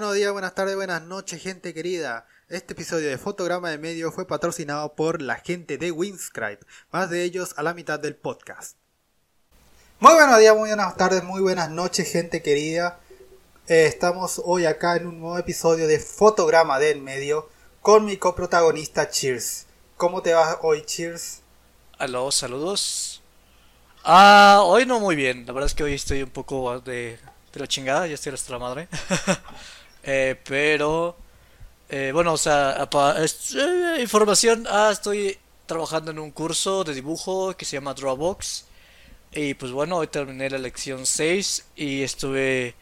Buenos días, buenas tardes, buenas noches, gente querida. Este episodio de Fotograma de Medio fue patrocinado por la gente de Winscribe, más de ellos a la mitad del podcast. Muy buenos días, muy buenas tardes, muy buenas noches, gente querida. Eh, estamos hoy acá en un nuevo episodio de Fotograma del Medio con mi coprotagonista Cheers. ¿Cómo te va hoy, Cheers? Aló, saludos. Ah, hoy no muy bien. La verdad es que hoy estoy un poco de, de la chingada, ya estoy hasta la madre. Eh, pero, eh, bueno, o sea, eh, información. Ah, estoy trabajando en un curso de dibujo que se llama Drawbox. Y pues bueno, hoy terminé la lección 6 y estuve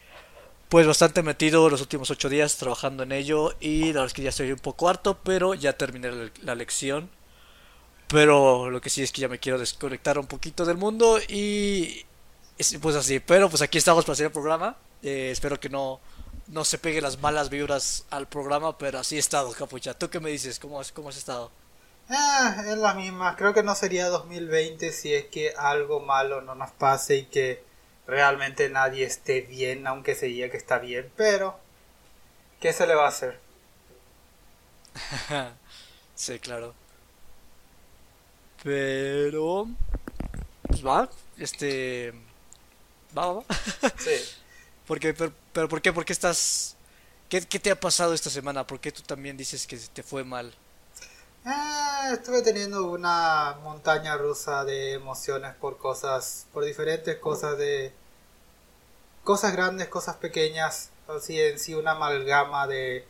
pues bastante metido los últimos 8 días trabajando en ello. Y la verdad es que ya estoy un poco harto, pero ya terminé la, lección. Pero lo que sí es que ya me quiero desconectar un poquito del mundo y es- pues así. Pero pues aquí estamos para hacer el programa. Eh, espero que no, no se peguen las malas vibras al programa, pero así he estado, capucha. ¿Tú qué me dices? ¿Cómo has, cómo has estado? Ah, es la misma. Creo que no sería 2020 si es que algo malo no nos pase y que realmente nadie esté bien, aunque se diga que está bien. Pero, ¿qué se le va a hacer? Sí, claro. Pero... Pues va, este... Va, va, va. Sí. ¿Por qué? Pero, pero ¿por qué? ¿Por qué estás... ¿Qué, qué te ha pasado esta semana? ¿Por qué tú también dices que te fue mal? Ah, estuve teniendo una montaña rusa de emociones por cosas, por diferentes cosas de cosas grandes, cosas pequeñas, así en sí una amalgama de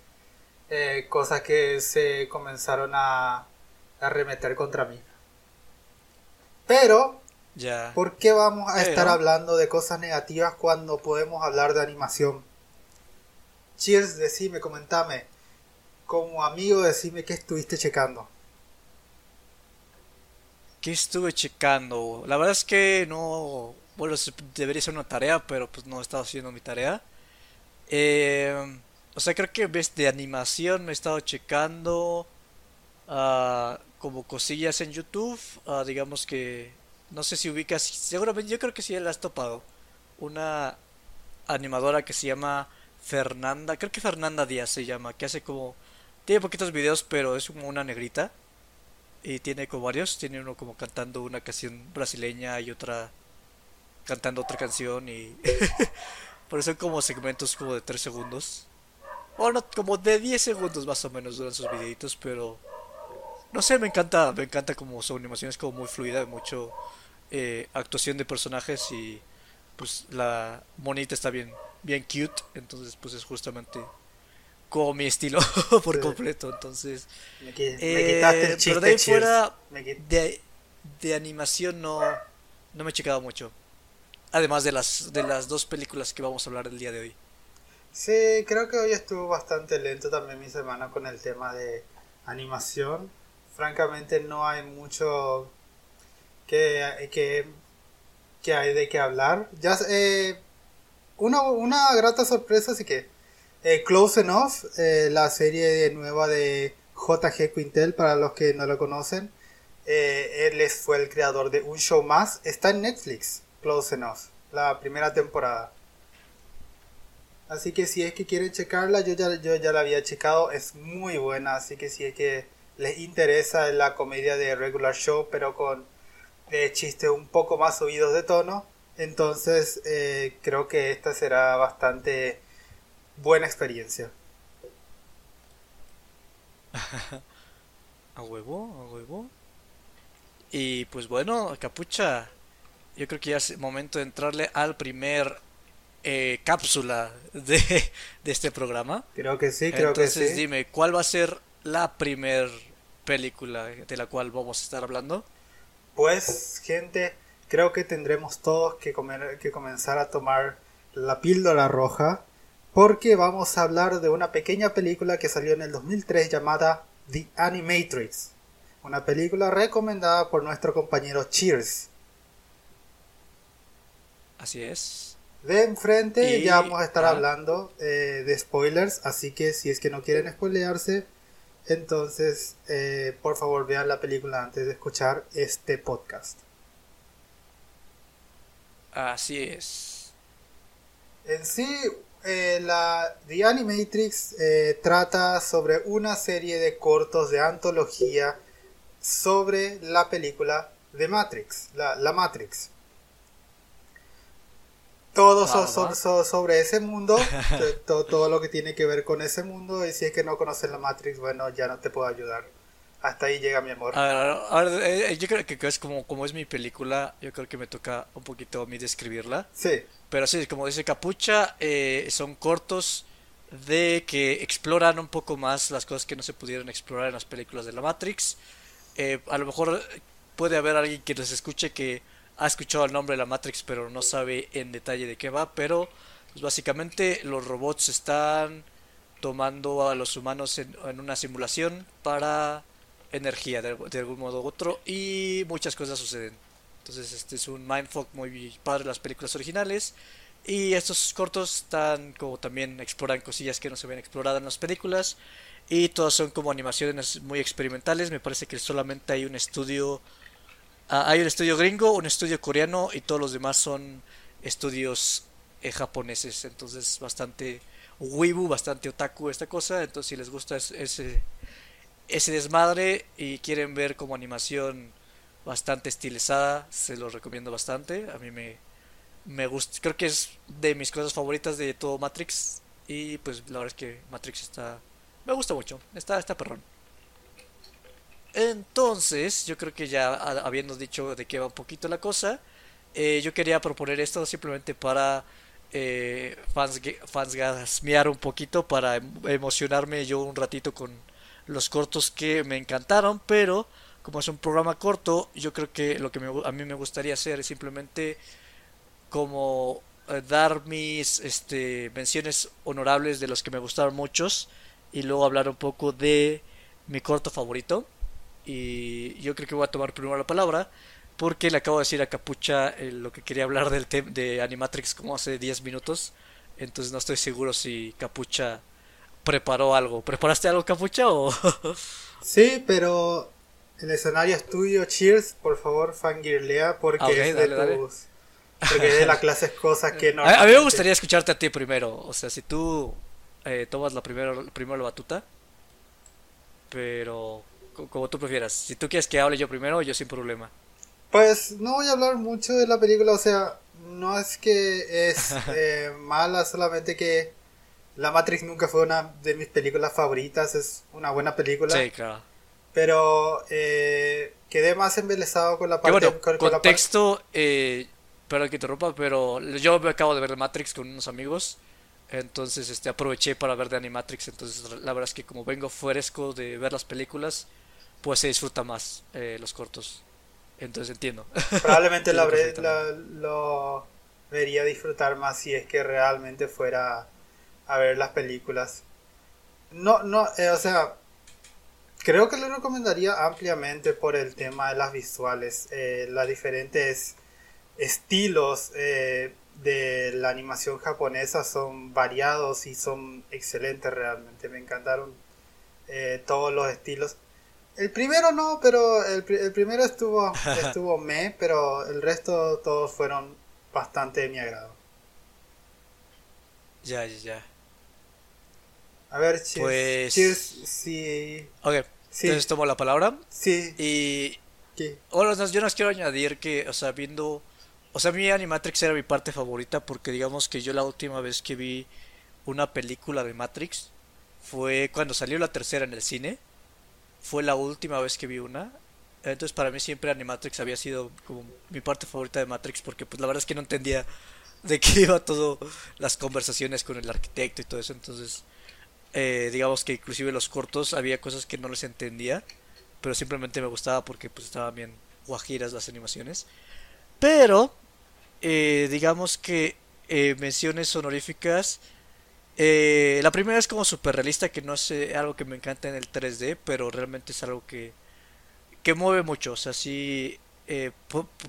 eh, cosas que se comenzaron a arremeter contra mí. Pero, Ya. ¿por qué vamos a Pero- estar hablando de cosas negativas cuando podemos hablar de animación? Cheers, decime, comentame. Como amigo, decime qué estuviste checando. ¿Qué estuve checando? La verdad es que no... Bueno, debería ser una tarea, pero pues no he estado haciendo mi tarea. Eh, o sea, creo que ves de animación me he estado checando ah, como cosillas en YouTube. ah, digamos que... No sé si ubicas... Seguramente yo creo que sí la has topado. Una animadora que se llama Fernanda. Creo que Fernanda Díaz se llama. Que hace como... Tiene poquitos videos, pero es como una negrita. Y tiene como varios, tiene uno como cantando una canción brasileña y otra cantando otra canción y por eso son como segmentos como de 3 segundos. O no, como de 10 segundos más o menos duran sus videitos, pero no sé, me encanta, me encanta como su animación es como muy fluida, mucho eh, actuación de personajes y pues la monita está bien, bien cute, entonces pues es justamente como mi estilo por Sí. completo, entonces Me, me eh, quitaste el pero chiste, de ahí Cheers. fuera de, de animación no, no me he checado mucho. Además de las, de las dos películas que vamos a hablar el día de hoy. Sí, creo que hoy estuvo bastante lento también mi semana con el tema de animación. Francamente no hay mucho que, que, que hay de qué hablar. Ya, eh, una, una grata sorpresa, así que eh, Close Enough, eh, la serie nueva de JG Quintel, para los que no lo conocen, él fue el creador de Un Show Más, está en Netflix, Close Enough, la primera temporada. Así que si es que quieren checarla, yo ya, yo ya la había checado, es muy buena, así que si es que les interesa la comedia de Regular Show, pero con eh, chistes un poco más subidos de tono, entonces eh, creo que esta será bastante buena experiencia. A huevo, a huevo. Y pues bueno, capucha. Yo creo que ya es momento de entrarle al primer eh, cápsula de, de este programa. Creo que sí, creo Entonces que sí. dime, ¿cuál va a ser la primer película de la cual vamos a estar hablando? Pues, gente, creo que tendremos todos que, comer, que comenzar a tomar la píldora roja porque vamos a hablar de una pequeña película que salió en el 2003 llamada The Animatrix. Una película recomendada por nuestro compañero Cheers. Así es. De enfrente Y- ya vamos a estar ah. hablando eh, de spoilers, así que si es que no quieren spoilearse, entonces eh, por favor vean la película antes de escuchar este podcast. Así es. En sí, eh, la The Animatrix eh, trata sobre una serie de cortos de antología sobre la película de Matrix, la, la Matrix. Todos son, son, sobre ese mundo, todo, todo, lo que tiene que ver con ese mundo, y si es que no conoces la Matrix, bueno, ya no te puedo ayudar. Hasta ahí llega mi amor. A ver, eh, yo creo que es como, como es mi película, yo creo que me toca un poquito a mí describirla. Sí. Pero sí, como dice Capucha, eh, son cortos de que exploran un poco más las cosas que no se pudieron explorar en las películas de la Matrix. Eh, a lo mejor puede haber alguien que les escuche que ha escuchado el nombre de la Matrix pero no sabe en detalle de qué va, pero pues básicamente los robots están tomando a los humanos en, en una simulación para energía de, algún modo u otro y muchas cosas suceden. Entonces este es un mindfuck muy padre las películas originales y estos cortos están como también exploran cosillas que no se ven exploradas en las películas y todas son como animaciones muy experimentales. Me parece que solamente hay un estudio hay un estudio gringo, un estudio coreano y todos los demás son estudios eh, japoneses. Entonces bastante wibu, bastante otaku esta cosa. Entonces si les gusta ese ese desmadre y quieren ver como animación bastante estilizada, se los recomiendo bastante. A mí me, me gusta, creo que es de mis cosas favoritas de todo Matrix. Y pues la verdad es que Matrix está, me gusta mucho, está, está perrón. Entonces, yo creo que ya habiendo dicho de qué va un poquito la cosa, eh, yo quería proponer esto simplemente para eh, fans, fans gasmear un poquito, para em, emocionarme yo un ratito con los cortos que me encantaron, pero como es un programa corto, yo creo que lo que a mí me gustaría hacer es simplemente como eh, dar mis este, menciones honorables de los que me gustaron muchos y luego hablar un poco de mi corto favorito. Y yo creo que voy a tomar primero la palabra porque le acabo de decir a Capucha eh, lo que quería hablar del tema de Animatrix como hace 10 minutos. Entonces no estoy seguro si Capucha preparó algo. ¿Preparaste algo, Capucha? O... sí, pero el escenario es tuyo. Cheers, por favor, fangirlea, porque ah, es de tus. Porque de las clases cosas que no. A, mí me gustaría escucharte a ti primero. O sea, si tú eh, tomas la primero, primero la batuta. Pero como tú prefieras. Si tú quieres que hable yo primero, yo sin problema. Pues no voy a hablar mucho de la película. O sea, no es que es eh, mala, solamente que la Matrix nunca fue una de mis películas favoritas, es una buena película. Sí, claro. Pero eh, quedé más embelesado con la parte... Bueno, con, contexto, eh, perdón que te rompa, pero yo me acabo de ver Matrix con unos amigos. Entonces este aproveché para ver de Animatrix. Entonces la verdad es que como vengo fresco de ver las películas, pues se disfruta más eh, los cortos. Entonces entiendo. Probablemente la, lo vería disfrutar más si es que realmente fuera a ver las películas. No, no, eh, o sea, creo que lo recomendaría ampliamente por el tema de las visuales, eh, las diferentes estilos eh, de la animación japonesa son variados y son excelentes realmente, me encantaron todos los estilos. El primero no, pero el, el primero estuvo, estuvo me, pero el resto todos fueron bastante de mi agrado. Ya, ya, ya. A ver, Cheers. Pues... Cheers, sí. Ok, sí. entonces tomo la palabra. Sí. Y... ¿Qué? Bueno, yo nos quiero añadir que, o sea, viendo... O sea, mi Animatrix era mi parte favorita porque digamos que yo la última vez que vi una película de Matrix fue cuando salió la tercera en el cine. Fue la última vez que vi una. Entonces para mí siempre Animatrix había sido como mi parte favorita de Matrix porque pues la verdad es que no entendía de qué iba todo las conversaciones con el arquitecto y todo eso. Entonces eh, digamos que inclusive los cortos había cosas que no les entendía, pero simplemente me gustaba porque pues estaban bien guajiras las animaciones. Pero, eh, digamos que eh, menciones honoríficas. La primera es como super realista, que no es algo que me encanta en el 3D, pero realmente es algo que, que mueve mucho. O sea, sí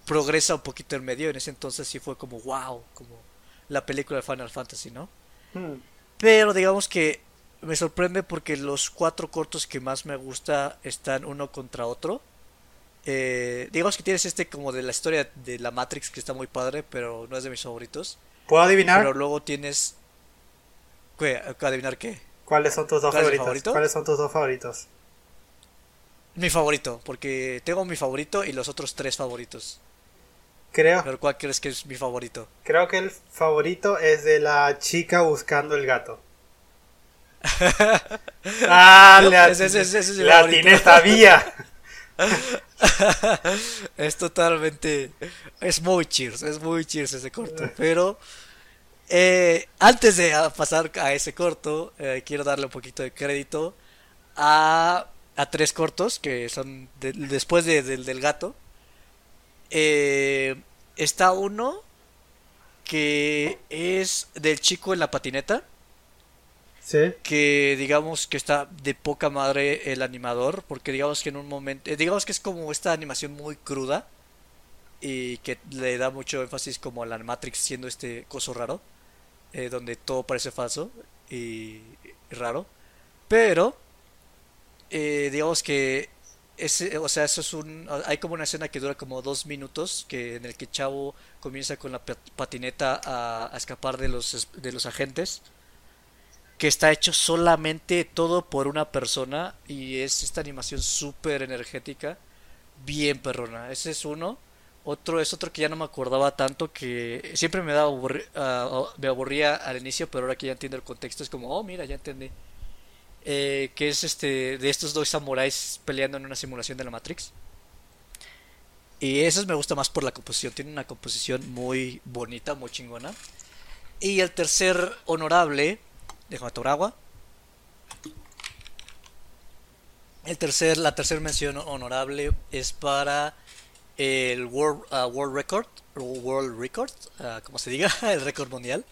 progresa un poquito en medio. En ese entonces sí fue como wow, como la película de Final Fantasy, ¿no? Hmm. Pero digamos que me sorprende porque los cuatro cortos que más me gusta están uno contra otro. Eh, digamos que tienes este como de la historia de la Matrix que está muy padre, pero no es de mis favoritos. ¿Puedo adivinar? Pero luego tienes... ¿Qué? ¿Adivinar qué? ¿Cuáles son tus dos ¿Cuál es el favoritos? favorito? ¿Cuáles son tus dos favoritos? Mi favorito, porque tengo mi favorito y los otros tres favoritos. Creo, Pero ¿cuál crees que es mi favorito? creo que el favorito es de la chica buscando el gato. ah, le, at- Ese- ese- ese es sabía. es totalmente. Es muy cheers, es muy cheers ese corto. Pero eh, antes de pasar a ese corto, eh, quiero darle un poquito de crédito a, a tres cortos que son de- después de- del del gato. Eh, está uno que es del chico en la patineta. Sí, que digamos que está de poca madre el animador, porque digamos que en un momento, eh, digamos que es como esta animación muy cruda y que le da mucho énfasis como a la Matrix siendo este coso raro, eh, donde todo parece falso y, raro, pero eh, digamos que ese, o sea, eso es un, hay como una escena que dura como dos minutos, que en el que Chavo comienza con la pat- patineta a, a escapar de los de los agentes que está hecho solamente todo por una persona y es esta animación súper energética, bien perrona. Ese es uno. Otro es otro que ya no me acordaba tanto, que siempre me, daba aburri- ah, me aburría al inicio, pero ahora que ya entiendo el contexto es como, oh, mira, ya entendí. Eh, que es este de estos dos samuráis peleando en una simulación de la Matrix. Y eso me gusta más por la composición, tiene una composición muy bonita, muy chingona. Y el tercer honorable Déjame tomar agua. El tercer, la tercera mención honorable es para el World, ah, World Record, World Record, ah, como se diga, el récord mundial,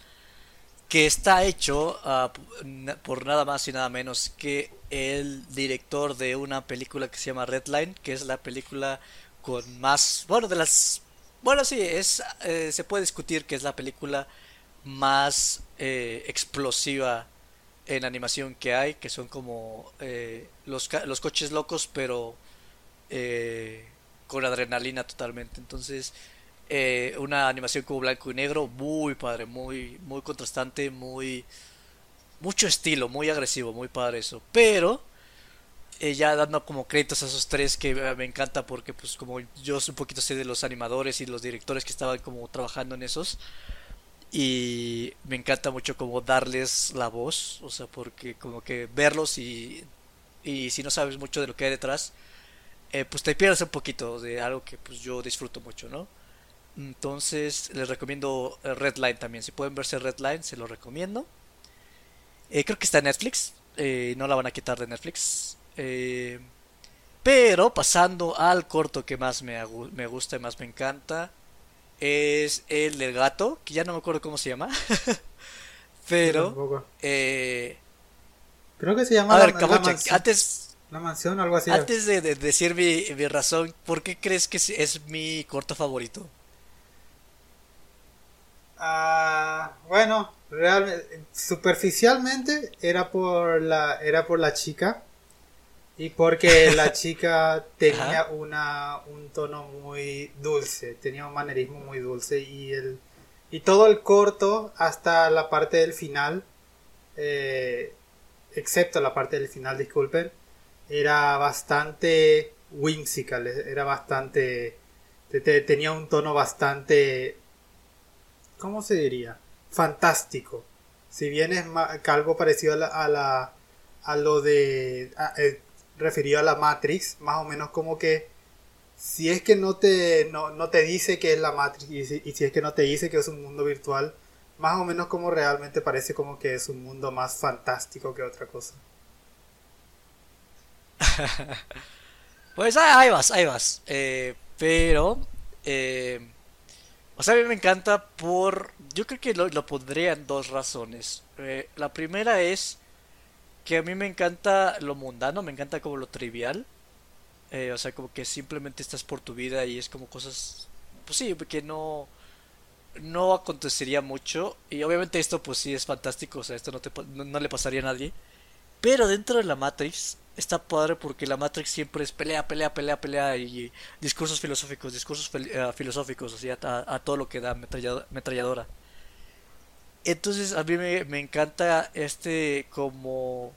que está hecho p- por nada más y nada menos que el director de una película que se llama Redline, que es la película con más, bueno, de las, bueno, sí, es, eh, se puede discutir que es la película más eh, explosiva en animación que hay, que son como eh, los, los coches locos, pero eh, con adrenalina totalmente. Entonces, eh, una animación como blanco y negro, muy padre, muy, muy contrastante, muy mucho estilo, muy agresivo, muy padre eso. Pero eh, ya dando como créditos a esos tres que eh, me encanta porque pues como yo un poquito sé de los animadores y los directores que estaban como trabajando en esos y me encanta mucho como darles la voz, o sea, porque como que verlos y, y si no sabes mucho de lo que hay detrás, eh, pues te pierdes un poquito de algo que pues yo disfruto mucho, ¿no? Entonces les recomiendo eh, Redline también, si pueden verse Redline, se lo recomiendo. Eh, creo que está en Netflix, eh, no la van a quitar de Netflix. Eh, pero pasando al corto que más me, me gusta y más me encanta, es el del gato, que ya no me acuerdo cómo se llama. Pero, eh, Creo que se llama a la, ver, la Cabocha, mansión, antes, la mansión, algo así. antes de, de decir mi, mi razón, ¿por qué crees que es- es mi corto favorito? Ah, bueno, realmente, superficialmente era por la, era por la chica y porque la chica tenía Ajá. una, un tono muy dulce, tenía un manerismo muy dulce y el, y todo el corto hasta la parte del final, eh, excepto la parte del final, disculpen, era bastante whimsical, era bastante, te- te- tenía un tono bastante ¿cómo se diría? Fantástico. Si bien es algo parecido a, la, a, la- a lo de... a- eh, referido a la Matrix, más o menos como que si es que no te, no, no te dice que es la Matrix y si, y si es que no te dice que es un mundo virtual, más o menos como realmente parece como que es un mundo más fantástico que otra cosa. Pues ah, ahí vas, ahí vas. Eh, pero, eh, o sea, a mí me encanta por... Yo creo que lo, lo pondría en dos razones. Eh, la primera es que a mí me encanta lo mundano, me encanta como lo trivial. O sea, como que simplemente estás por tu vida y es como cosas... Pues sí, que no... No acontecería mucho. Y obviamente esto pues sí es fantástico, o sea, esto no, te, no, no le pasaría a nadie. Pero dentro de la Matrix está padre porque la Matrix siempre es pelea, pelea, pelea, pelea y discursos filosóficos, discursos eh, filosóficos, o sea, a, todo lo que da metrallado- metralladora. Entonces a mí me, me encanta este como...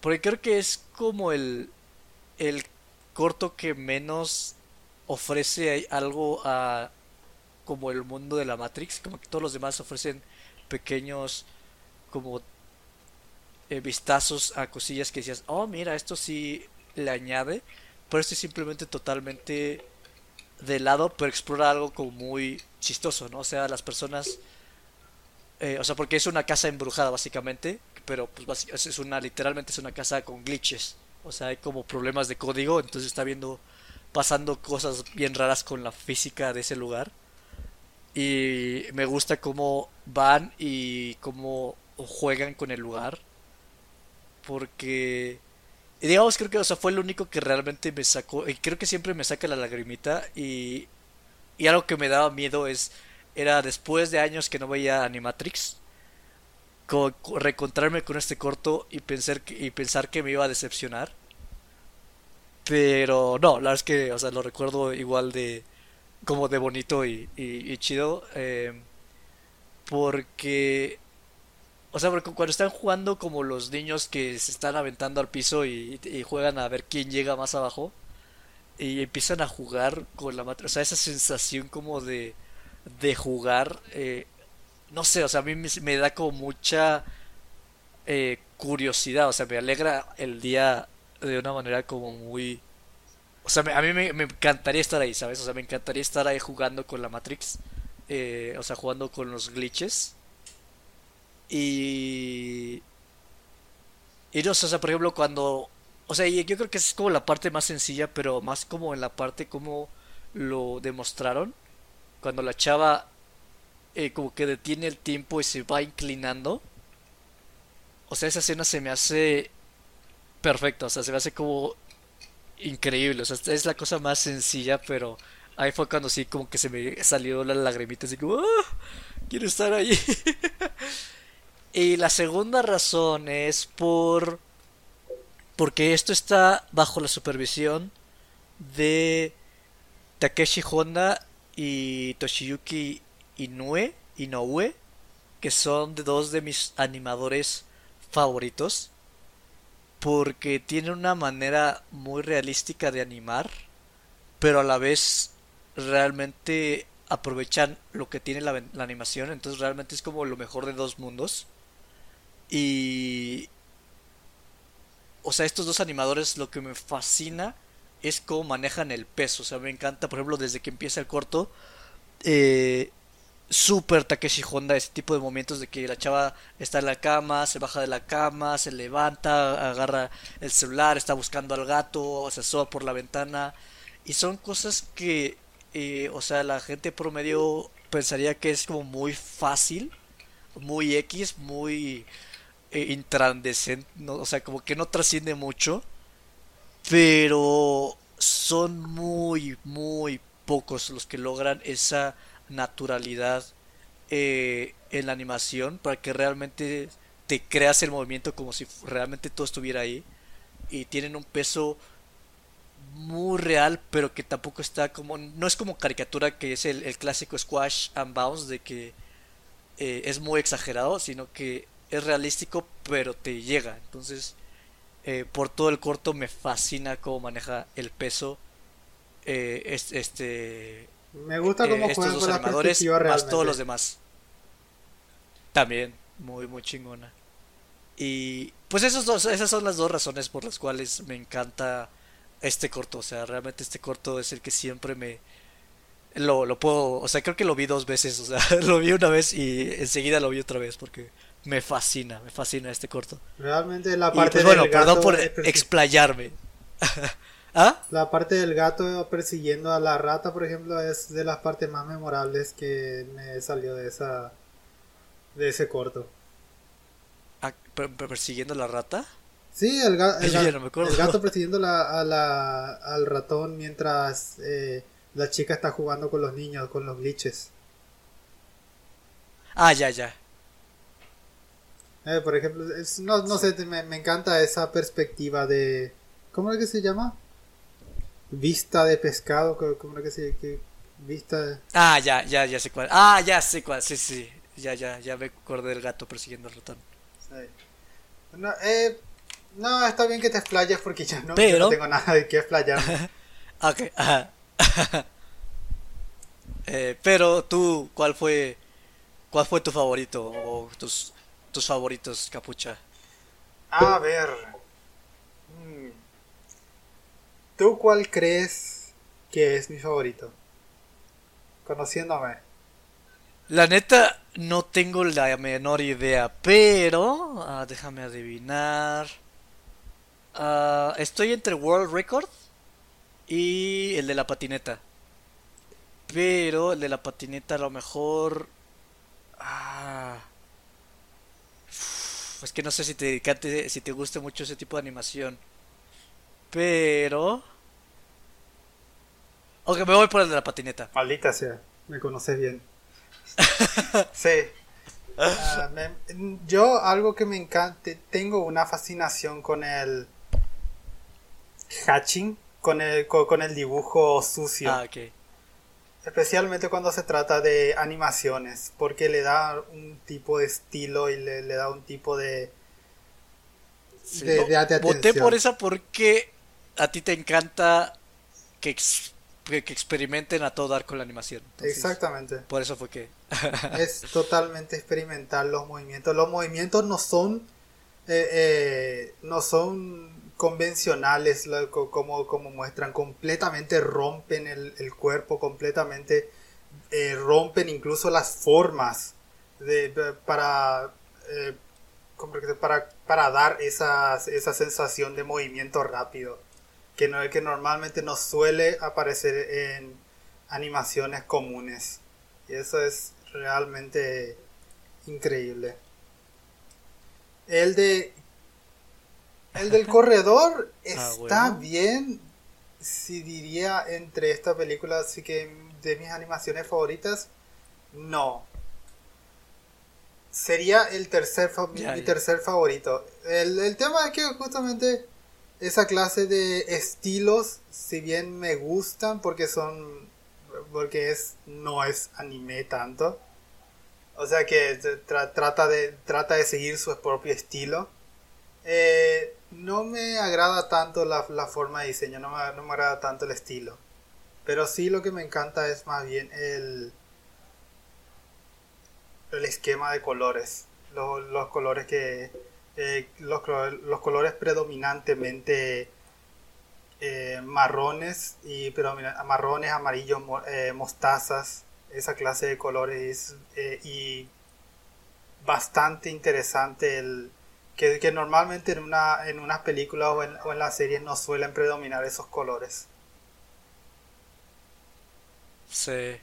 Porque creo que es como el, el corto que menos ofrece algo a como el mundo de la Matrix, como que todos los demás ofrecen pequeños como eh, vistazos a cosillas que decías, oh mira, esto sí le añade, pero este es simplemente totalmente de lado, pero explora algo como muy chistoso, ¿no? O sea, las personas, eh, o sea, porque es una casa embrujada básicamente, pero pues es una, literalmente es una casa con glitches, o sea, hay como problemas de código, entonces está viendo, pasando cosas bien raras con la física de ese lugar. Y me gusta cómo van y cómo juegan con el lugar. Porque, digamos, creo que o sea, fue lo único que realmente me sacó. Y creo que siempre me saca la lagrimita. Y, y algo que me daba miedo es. Era después de años que no veía Animatrix. Con, reencontrarme con este corto y pensar, que, y pensar que me iba a decepcionar. Pero no, la verdad es que, o sea, lo recuerdo igual de como de bonito y, y, chido. Eh, porque, o sea, porque cuando están jugando como los niños que se están aventando al piso y, juegan a ver quién llega más abajo. Y empiezan a jugar con la matriz. O sea, esa sensación como de, de jugar. Eh, no sé, o sea, a mí me, da como mucha eh, curiosidad. O sea, me alegra el día de una manera como muy o sea, a mí me, encantaría estar ahí, ¿sabes? O sea, me encantaría estar ahí jugando con la Matrix. Eh, o sea, jugando con los glitches. Y... Y no o sea, por ejemplo, cuando... O sea, yo creo que es como la parte más sencilla, pero más como en la parte como lo demostraron. Cuando la chava eh, como que detiene el tiempo y se va inclinando. O sea, esa escena se me hace perfecta, o sea, se me hace como increíble. O sea, es la cosa más sencilla, pero ahí fue cuando sí como que se me salió la lagrimita, así como, ¡Ah! quiero estar ahí. y la segunda razón es por... Porque esto está bajo la supervisión de Takeshi Honda y Toshiyuki Inoue, Inoue, que son de dos de mis animadores favoritos porque tiene una manera muy realística de animar, pero a la vez realmente aprovechan lo que tiene la, animación, entonces realmente es como lo mejor de dos mundos. Y... O sea, estos dos animadores lo que me fascina es cómo manejan el peso, o sea, me encanta, por ejemplo, desde que empieza el corto, eh, super Takeshi Honda ese tipo de momentos de que la chava está en la cama, se baja de la cama, se levanta, agarra el celular, está buscando al gato, se asoma por la ventana. Y son cosas que, eh, o sea, la gente promedio pensaría que es como muy fácil, muy X, muy eh, o sea, como que no trasciende mucho, pero son muy, muy pocos los que logran esa naturalidad eh, en la animación para que realmente te creas el movimiento como si realmente todo estuviera ahí. Y tienen un peso muy real pero que tampoco está como no es como caricatura que es el, clásico squash and bounce de que eh, es muy exagerado sino que es realístico pero te llega entonces eh, por todo el corto me fascina cómo maneja el peso este me gusta cómo eh, juegan con la perspectiva más todos los demás. También, muy, muy chingona. Y pues esos dos, esas son las dos razones por las cuales me encanta este corto. O sea, realmente este corto es el que siempre me... Lo, lo puedo... O sea, creo que lo vi dos veces. O sea, lo vi una vez y enseguida lo vi otra vez porque me fascina, me fascina este corto. Realmente la parte pues, bueno, perdón por explayarme. ¿Ah? La parte del gato persiguiendo a la rata, por ejemplo, es de las partes más memorables que me salió de esa de ese corto. Ah, ¿Persiguiendo a la rata? Sí, el, gato persiguiendo a la, al ratón mientras eh, la chica está jugando con los niños, con los glitches. Ah, ya, ya. Eh, por ejemplo, no, no sé, me, me encanta esa perspectiva de... ¿Cómo es que se llama? vista de pescado, como que se que vista Ah, ya, ya, ya sé cuál. Ah, ya sé cuál, sí, sí. ya, ya, ya me acordé del gato persiguiendo al ratón. Sí. No, eh, no, está bien que te explayes porque yo no, yo Pero- no tengo nada de qué explayar. Ok, ajá. Eh, pero tú, ¿cuál fue, cuál fue tu favorito o tus, tus favoritos, capucha? A ver. Mm. ¿Tú cuál crees que es mi favorito? Conociéndome. La neta, no tengo la menor idea, pero ah, déjame adivinar. Ah, estoy entre World Record y el de la patineta. Pero el de la patineta a lo mejor... Ah, es que no sé si te si te guste mucho ese tipo de animación. Pero... Ok, me voy por el de la patineta. Maldita sea, me conoces bien. sí. Ah, me- yo algo que me encanta, tengo una fascinación con el hatching, con el, co- con, el dibujo sucio. Ah, ok. Especialmente cuando se trata de animaciones, porque le da un tipo de estilo y le, le da un tipo de... Sí, de- de- de voté por esa porque a ti te encanta que, ex- que, que experimenten a todo dar con la animación. Entonces, Exactamente. Por eso fue que... es totalmente experimental los movimientos. Los movimientos no son eh, eh, no son convencionales como, como muestran. Completamente rompen el, cuerpo, completamente eh, rompen incluso las formas de, para, eh, ¿cómo que se- para, para dar esas- esa sensación de movimiento rápido. Que, no, que normalmente no suele aparecer en animaciones comunes. Y eso es realmente increíble. El de. El del corredor está bueno. bien. Si diría entre esta película, así que de mis animaciones favoritas, no. Sería el tercer fa- Ya, mi ya. tercer favorito. El, el tema es que justamente esa clase de estilos, si bien me gustan porque son porque es no es anime tanto. O sea que tra- trata de trata de seguir su propio estilo. Eh, no me agrada tanto la, la forma de diseño, no me, no me agrada tanto el estilo. Pero sí lo que me encanta es más bien el el esquema de colores. Los, los colores que eh, los, los colores predominantemente eh, marrones y marrones, amarillos, eh, mostazas, esa clase de colores y bastante interesante el que, que normalmente en una en unas películas o en, o en las series no suelen predominar esos colores. Sí.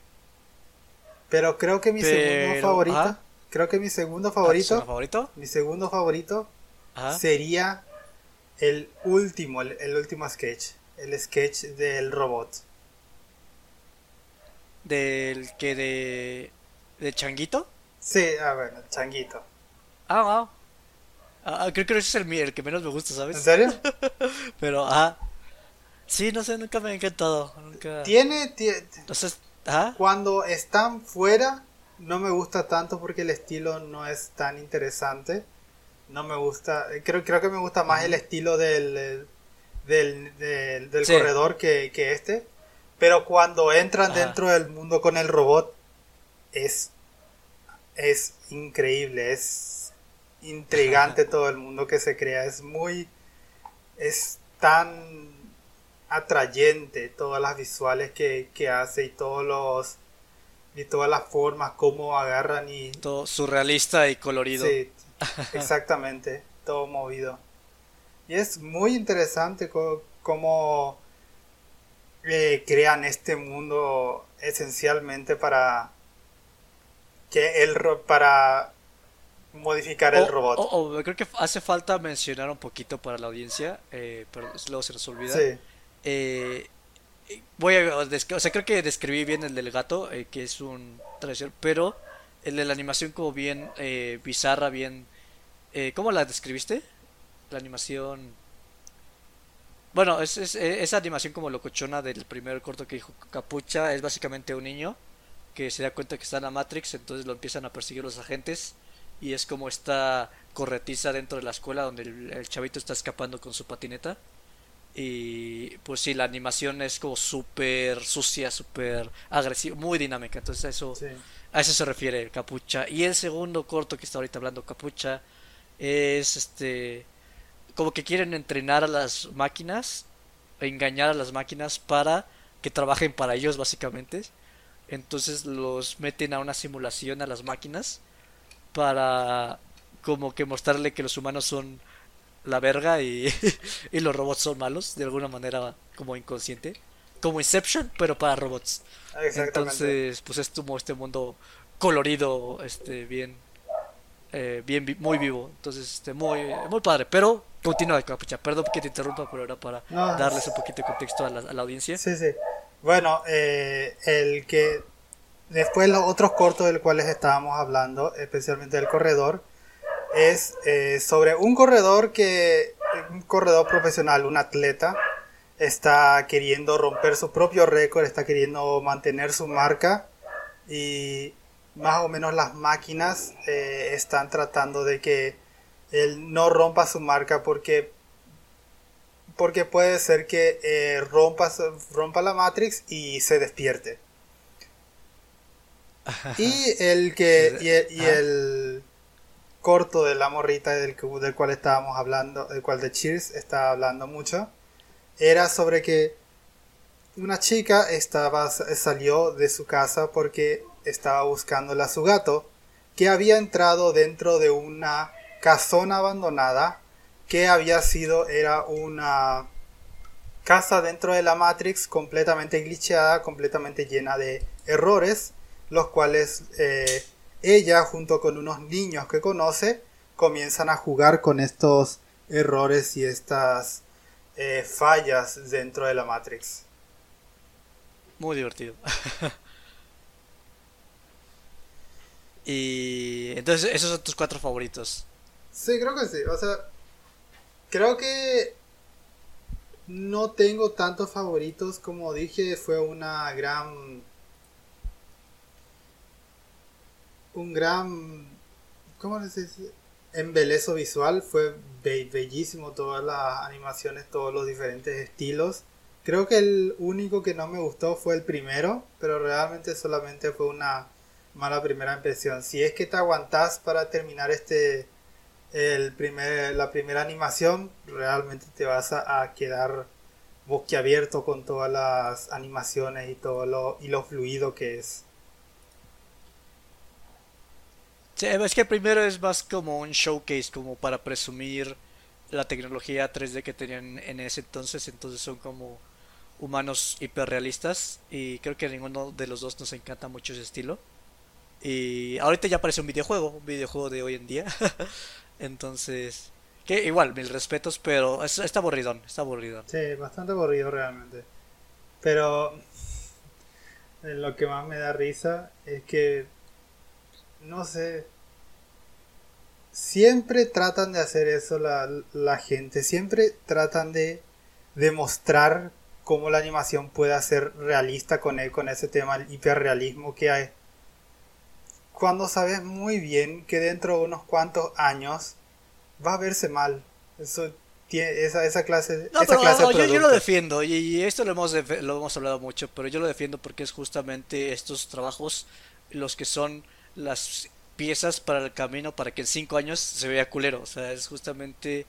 Pero creo que mi segundo Pero, favorito, creo que mi segundo ¿Tu favorito, favorito? mi segundo favorito sería el último, el, el último sketch, el sketch del robot. Del que de... ¿De Changuito? Sí, a ver, el changuito. Ah, wow. Ah, creo que ese es el, el que menos me gusta, ¿En ¿sabes? serio? Pero, ajá. Sí, no sé, nunca me ha encantado. Nunca... Tiene, tie- Entonces, ajá. cuando están fuera, no me gusta tanto porque el estilo no es tan interesante. No me gusta, eh, creo, creo que me gusta más el estilo del, eh, del, del, del Sí. corredor que, que este. Pero cuando entran Ajá. dentro del mundo con el robot, es, es increíble, es intrigante todo el mundo que se crea. Es muy, es tan atrayente todas las visuales que, que hace y todos los y todas las formas como agarran y Todo surrealista y colorido. sí, exactamente todo movido y es muy interesante cómo eh, crean este mundo esencialmente para que el para modificar el robot o- o creo que hace falta mencionar un poquito para la audiencia, eh, pero luego se nos olvida. sí Eh, eh, voy a, o sea, creo que describí bien el del gato, eh, que es un tradición, pero el de la animación como bien eh, bizarra, bien... Eh, ¿Cómo la describiste? La animación... Bueno, es, es- esa animación como locochona del primer corto que dijo Capucha es básicamente un niño que se da cuenta que está en la Matrix, entonces lo empiezan a perseguir los agentes y es como esta corretiza dentro de la escuela donde el, chavito está escapando con su patineta. Y pues sí, la animación es como súper sucia, súper agresiva, muy dinámica. Entonces a eso, a eso se refiere Capucha. Y el segundo corto que está ahorita hablando Capucha es este como que quieren entrenar a las máquinas, engañar a las máquinas para que trabajen para ellos básicamente. Entonces los meten a una simulación a las máquinas para como que mostrarle que los humanos son la verga y, y los robots son malos de alguna manera como inconsciente como Inception pero para robots. Entonces pues es como este mundo colorido este bien eh, bien muy vivo. Entonces este muy muy padre pero continúa capucha. Perdón que te interrumpa pero era para darles un poquito de contexto a la, a la audiencia. Sí sí. Bueno eh, el que después los otros cortos del cuales estábamos hablando especialmente el corredor es eh, sobre un corredor que, un corredor profesional, un atleta, está queriendo romper su propio récord, está queriendo mantener su marca y más o menos las máquinas eh, están tratando de que él no rompa su marca porque porque puede ser que eh, rompa, rompa la Matrix y se despierte. Y el que y el corto de la morrita del, del cual estábamos hablando, del cual de Cheers está hablando mucho, era sobre que una chica estaba, salió de su casa porque estaba buscando a su gato, que había entrado dentro de una casona abandonada, que había sido, era una casa dentro de la Matrix completamente glitcheada, completamente llena de errores, los cuales eh, ella junto con unos niños que conoce comienzan a jugar con estos errores y estas eh, fallas dentro de la Matrix. Muy divertido. y entonces esos son tus cuatro favoritos. Sí, creo que sí. O sea, creo que no tengo tantos favoritos como dije. Fue una gran un gran, ¿cómo? Embelezo visual, fue bellísimo todas las animaciones, todos los diferentes estilos. Creo que el único que no me gustó fue el primero, pero realmente solamente fue una mala primera impresión. Si es que te aguantas para terminar este el primer, la primera animación, realmente te vas a, a quedar boquiabierto con todas las animaciones y todo lo, y lo fluido que es. Sí, es que primero es más como un showcase, como para presumir la tecnología 3D que tenían en ese entonces. Entonces son como humanos hiperrealistas. Y creo que ninguno de los dos nos encanta mucho ese estilo. Y ahorita ya parece un videojuego, un videojuego de hoy en día. entonces, que igual, mil respetos, pero está aburridón, está aburrido. Sí, bastante aburrido realmente. Pero lo que más me da risa es que no sé. Siempre tratan de hacer eso la, la gente. Siempre tratan de demostrar cómo la animación puede ser realista con, él, con ese tema, el hiperrealismo que hay. Cuando sabes muy bien que dentro de unos cuantos años va a verse mal. Eso esa, esa clase, no, esa clase yo, yo, lo defiendo y, esto lo hemos, lo hemos hablado mucho, pero yo lo defiendo porque es justamente estos trabajos los que son las piezas para el camino para que en cinco años se vea culero. O sea, es justamente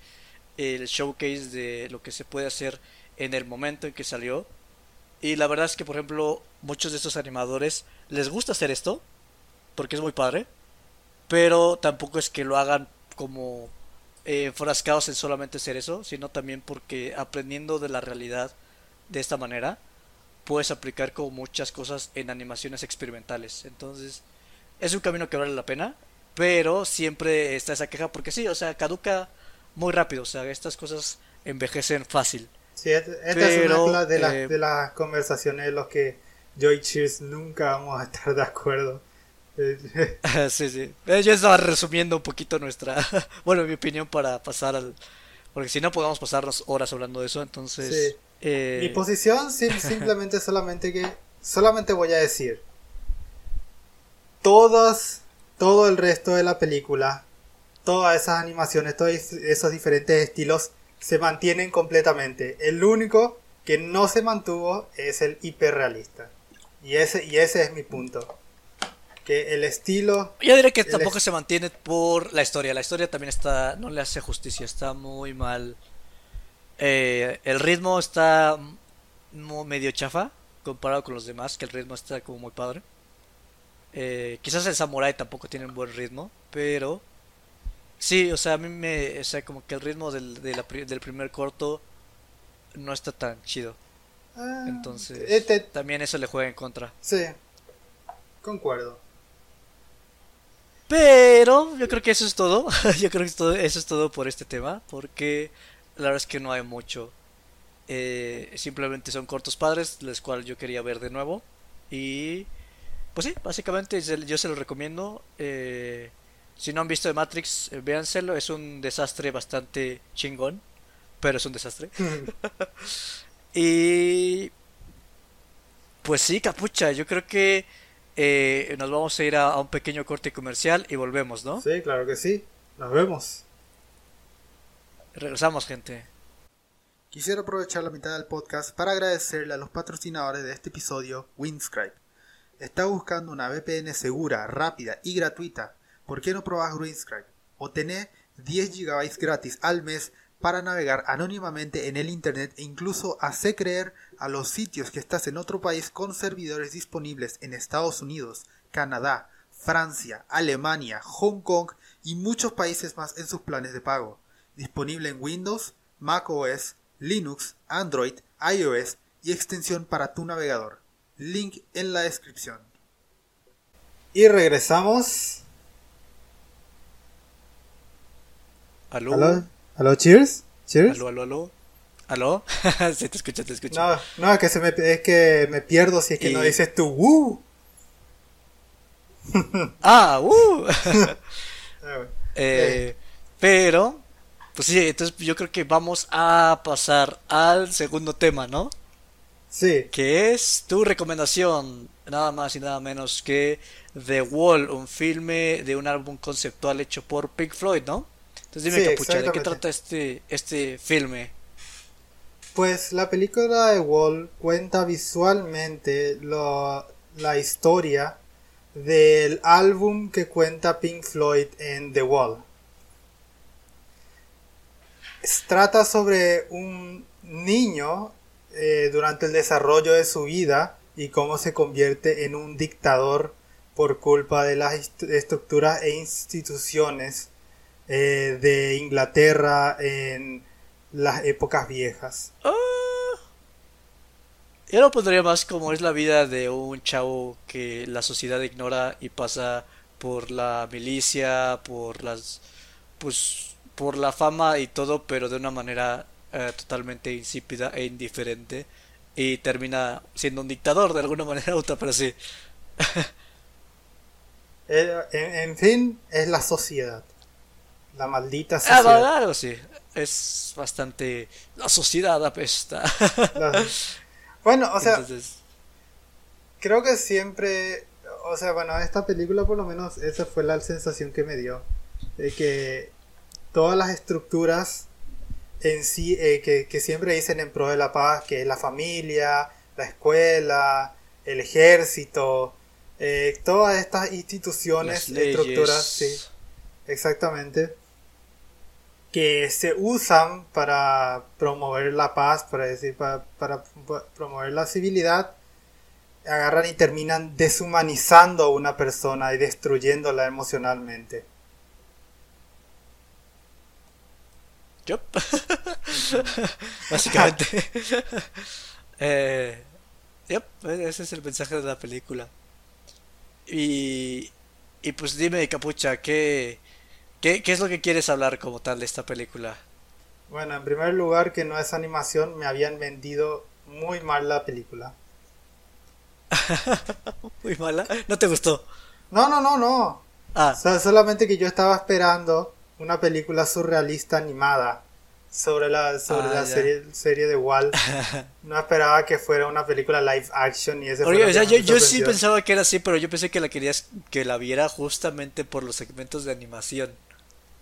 el showcase de lo que se puede hacer en el momento en que salió. Y la verdad es que, por ejemplo, muchos de estos animadores les gusta hacer esto, porque es muy padre, pero tampoco es que lo hagan como eh, enfrascados en solamente hacer eso, sino también porque aprendiendo de la realidad de esta manera, puedes aplicar como muchas cosas en animaciones experimentales. Entonces, es un camino que vale la pena, pero siempre está esa queja porque sí, o sea, caduca muy rápido, o sea, estas cosas envejecen fácil. Sí, esta es una de, eh, de las conversaciones en las que yo y Cheers nunca vamos a estar de acuerdo. sí, sí. Eh, yo estaba resumiendo un poquito nuestra, bueno, mi opinión para pasar al... Porque si no podemos pasarnos horas hablando de eso, entonces... Sí. Eh... Mi posición simplemente solamente que... Solamente voy a decir todas, todo el resto de la película, todas esas animaciones, todos esos diferentes estilos se mantienen completamente. El único que no se mantuvo es el hiperrealista. Y ese, y ese es mi punto. Que el estilo... Yo diría que tampoco se mantiene por la historia. La historia también está... No le hace justicia. Está muy mal. Eh, el ritmo está medio chafa comparado con los demás. Que el ritmo está como muy padre. Eh, quizás el samurai tampoco tiene un buen ritmo. Pero... Sí, o sea, a mí me... O sea, como que el ritmo del, del primer corto no está tan chido. Ah, Entonces, este también eso le juega en contra. Sí, concuerdo. Pero yo creo que eso es todo. yo creo que eso es todo por este tema. Porque la verdad es que no hay mucho. Eh, simplemente son cortos padres, los cuales yo quería ver de nuevo. Y pues sí, básicamente yo se lo recomiendo. Eh, si no han visto de Matrix, eh, véanselo. Es un desastre bastante chingón pero es un desastre. y pues sí, capucha, yo creo que eh, nos vamos a ir a, un pequeño corte comercial y volvemos, ¿no? Sí, claro que sí. Nos vemos. Regresamos, gente. Quisiera aprovechar la mitad del podcast para agradecerle a los patrocinadores de este episodio, Windscribe. ¿Está buscando una VPN segura, rápida y gratuita? ¿Por qué no probas Windscribe? O tenés 10 GB gratis al mes para navegar anónimamente en el Internet e incluso hacer creer a los sitios que estás en otro país con servidores disponibles en Estados Unidos, Canadá, Francia, Alemania, Hong Kong y muchos países más en sus planes de pago. Disponible en Windows, Mac OS, Linux, Android, iOS y extensión para tu navegador. Link en la descripción. Y regresamos. ¿Aló? ¿Aló, cheers? ¿Cheers? ¿Aló, aló, aló? ¿Aló? sí, te escucho, te escucho. No, no, es que, se me, es que me pierdo si es que no dices tú, ¡uh! ah, ¡uh! Ah, eh, pero, pues sí, entonces yo creo que vamos a pasar al segundo tema, ¿no? Sí. Que es tu recomendación, nada más y nada menos que The Wall, un filme de un álbum conceptual hecho por Pink Floyd, ¿no? Entonces dime, Capucha, ¿de qué trata este, este filme? Pues la película de Wall cuenta visualmente la historia del álbum que cuenta Pink Floyd en The Wall. Trata sobre un niño eh, durante el desarrollo de su vida y cómo se convierte en un dictador por culpa de las estructuras e instituciones eh, de Inglaterra en las épocas viejas. Ah. yo lo pondría más como es la vida de un chavo que la sociedad ignora y pasa por la milicia, por las pues por la fama y todo, pero de una manera eh, totalmente insípida e indiferente y termina siendo un dictador de alguna manera u otra, pero sí. Eh, en, fin, es la sociedad. La maldita ah, sociedad. Ah, claro, sí. Es bastante. La sociedad apesta. Bueno, o sea. Creo que siempre. O sea, bueno, esta película por lo menos esa fue la sensación que me dio. De que todas las estructuras en sí, eh, que, que, siempre dicen en pro de la paz, que es la familia, la escuela, el ejército, eh, todas estas instituciones, estructuras, sí, exactamente que se usan para promover la paz, para decir, para, promover la civilidad, agarran y terminan deshumanizando a una persona y destruyéndola emocionalmente. Yep. Básicamente. eh, yep, ese es el mensaje de la película. Y, y pues dime, Capucha, ¿qué, ¿Qué, es lo que quieres hablar como tal de esta película? Bueno, en primer lugar, que no es animación, me habían vendido muy mal la película. muy mala. ¿No te gustó? No, no, no, no. Ah. solamente que yo estaba esperando una película surrealista animada. sobre la, sobre Ah, la serie, serie de Wall. No esperaba que fuera una película live action y ese fue Oye, lo o sea, yo, yo sí pensaba que era así, pero yo pensé que la querías que la viera justamente por los segmentos de animación.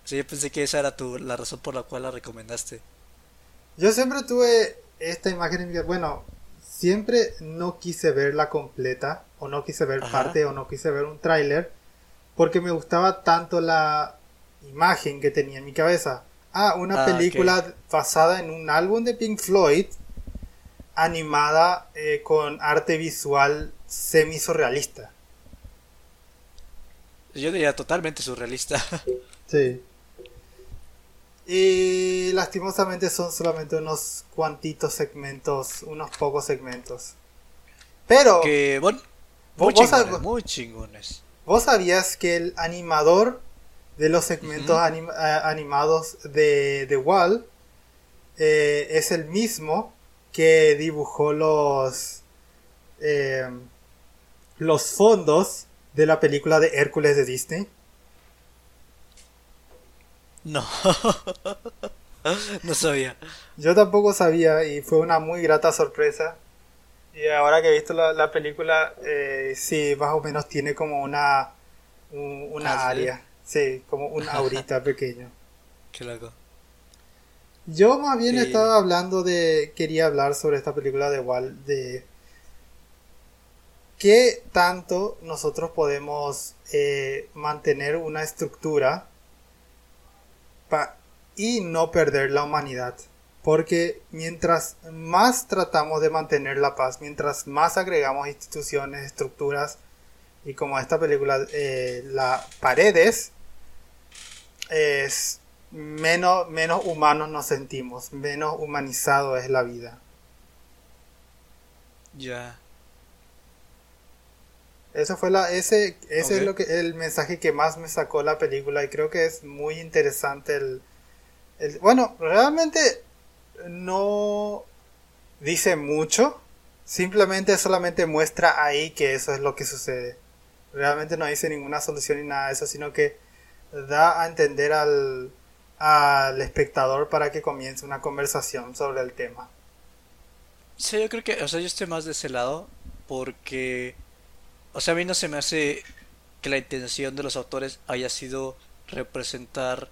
O sea, yo pensé que esa era tu, la razón por la cual la recomendaste. Yo siempre tuve esta imagen en mi Bueno, siempre no quise verla completa, o no quise ver Ajá. parte, o no quise ver un tráiler, porque me gustaba tanto la imagen que tenía en mi cabeza. Ah, una Ah, película basada en un álbum de Pink Floyd, animada eh, con arte visual semi-surrealista. Yo diría totalmente surrealista. Sí. Y lastimosamente son solamente unos cuantitos segmentos, unos pocos segmentos. Pero, que, bueno, muy vos chingones, muy chingones. ¿vos sabías que el animador de los segmentos Ujú. anim- a- animados de The Wall eh, es el mismo que dibujó los, eh, los fondos de la película de Hércules de Disney? No. no sabía. Yo tampoco sabía y fue una muy grata sorpresa. Y ahora que he visto la, la película, eh, sí, más o menos tiene como una, un- una Ah, área. Sí, como un aurita pequeño. Qué loco. Yo más bien Sí. estaba hablando de, quería hablar sobre esta película de Walt, de qué tanto nosotros podemos eh, mantener una estructura pa- y no perder la humanidad. Porque mientras más tratamos de mantener la paz, mientras más agregamos instituciones, estructuras, y como esta película, eh, la paredes, es menos, menos humanos nos sentimos, menos humanizado es la vida. Ya. Eso fue la, ese, ese es lo que, el mensaje que más me sacó la película y creo que es muy interesante el, el- bueno, realmente no dice mucho, simplemente solamente muestra ahí que eso es lo que sucede. Realmente no dice ninguna solución ni nada de eso, sino que da a entender al, al espectador para que comience una conversación sobre el tema. Sí, yo creo que, o sea, yo estoy más de ese lado porque, o sea, a mí no se me hace que la intención de los autores haya sido representar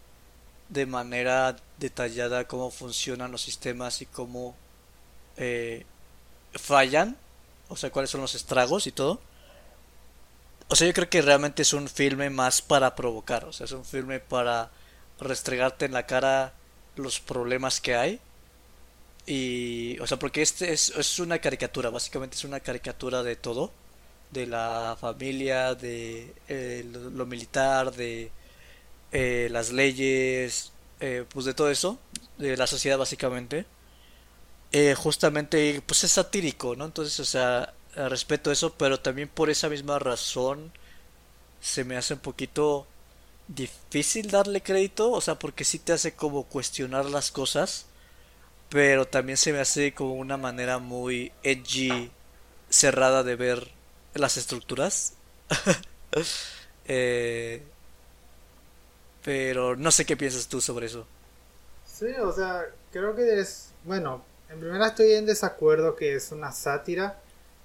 de manera detallada cómo funcionan los sistemas y cómo eh, fallan, o sea, cuáles son los estragos y todo. O sea, yo creo que realmente es un filme más para provocar, o sea, es un filme para restregarte en la cara los problemas que hay. Y, o sea, porque este es, es una caricatura, básicamente es una caricatura de todo, de la familia, de eh, lo, militar, de eh, las leyes, eh, pues de todo eso, de la sociedad básicamente. Eh, justamente, pues es satírico, ¿no? Entonces, o sea, respeto eso, pero también por esa misma razón se me hace un poquito difícil darle crédito, o sea, porque sí te hace como cuestionar las cosas pero también se me hace como una manera muy edgy, cerrada de ver las estructuras. Eh, pero no sé qué piensas tú sobre eso. Sí, o sea, creo que es, bueno, en primera estoy en desacuerdo que es una sátira,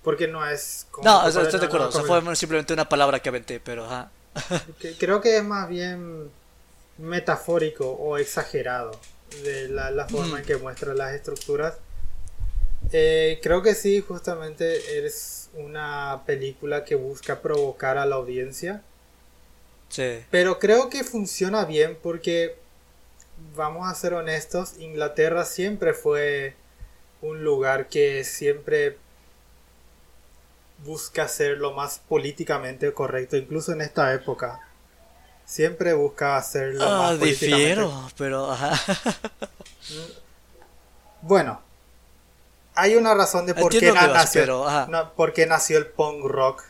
porque no es... como- No, estoy de no, acuerdo, no, o sea, como- fue simplemente una palabra que aventé, pero ajá. creo que es más bien metafórico o exagerado de la, la forma Mm. en que muestra las estructuras. Eh, creo que sí, justamente es una película que busca provocar a la audiencia. Sí. Pero creo que funciona bien porque, vamos a ser honestos, Inglaterra siempre fue un lugar que siempre busca ser lo más políticamente correcto, incluso en esta época. Siempre busca hacer lo Ah, más políticamente difiero, pero ajá. Bueno, hay una razón de por qué, vas, nació, pero, no, por qué nació el punk rock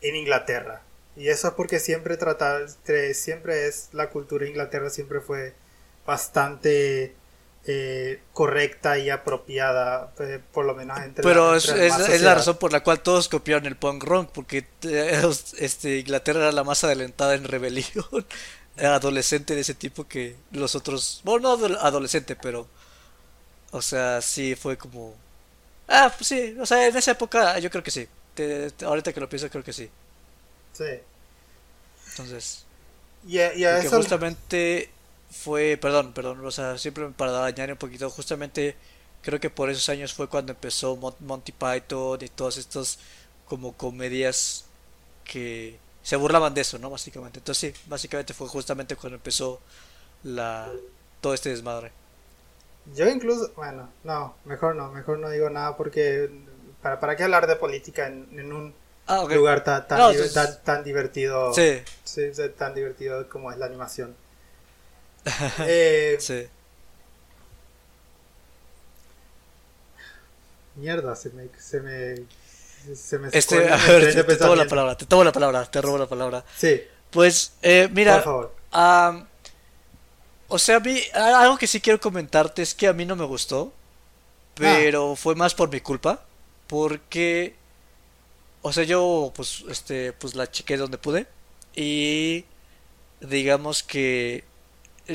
en Inglaterra. Y eso es porque siempre tratar, siempre es la cultura de Inglaterra siempre fue bastante eh, correcta y apropiada, eh, por lo menos entre Pero la, entre es- la razón por la cual todos copiaron el punk rock, porque eh, este, Inglaterra era la más adelantada en rebelión. adolescente de ese tipo que los otros. Bueno, no adolescente, pero. O sea, sí fue como. Ah, pues sí, o sea, en esa época yo creo que sí. ahorita que lo pienso, creo que sí. Sí. Entonces. Y a, eso... justamente fue. Perdón, perdón, o sea, siempre para dañar un poquito, justamente creo que por esos años fue cuando empezó Monty Python y todos estos como comedias que se burlaban de eso, ¿no? Básicamente. Entonces sí, básicamente fue justamente cuando empezó la todo este desmadre. Yo incluso, bueno, no, mejor no, mejor no digo nada porque para, para qué hablar de política en, un ah, lugar tan, tan, divertido. Sí. sí. tan divertido como es la animación. eh, sí. Mierda, se me, se me este, a ver, te, tomo la palabra, te tomo la palabra, te robo la palabra. Sí. Pues, eh, mira, o sea, a mí, algo que sí quiero comentarte es que a mí no me gustó, pero ah. fue más por mi culpa, porque, o sea, yo, pues, este, pues la chequé donde pude y digamos que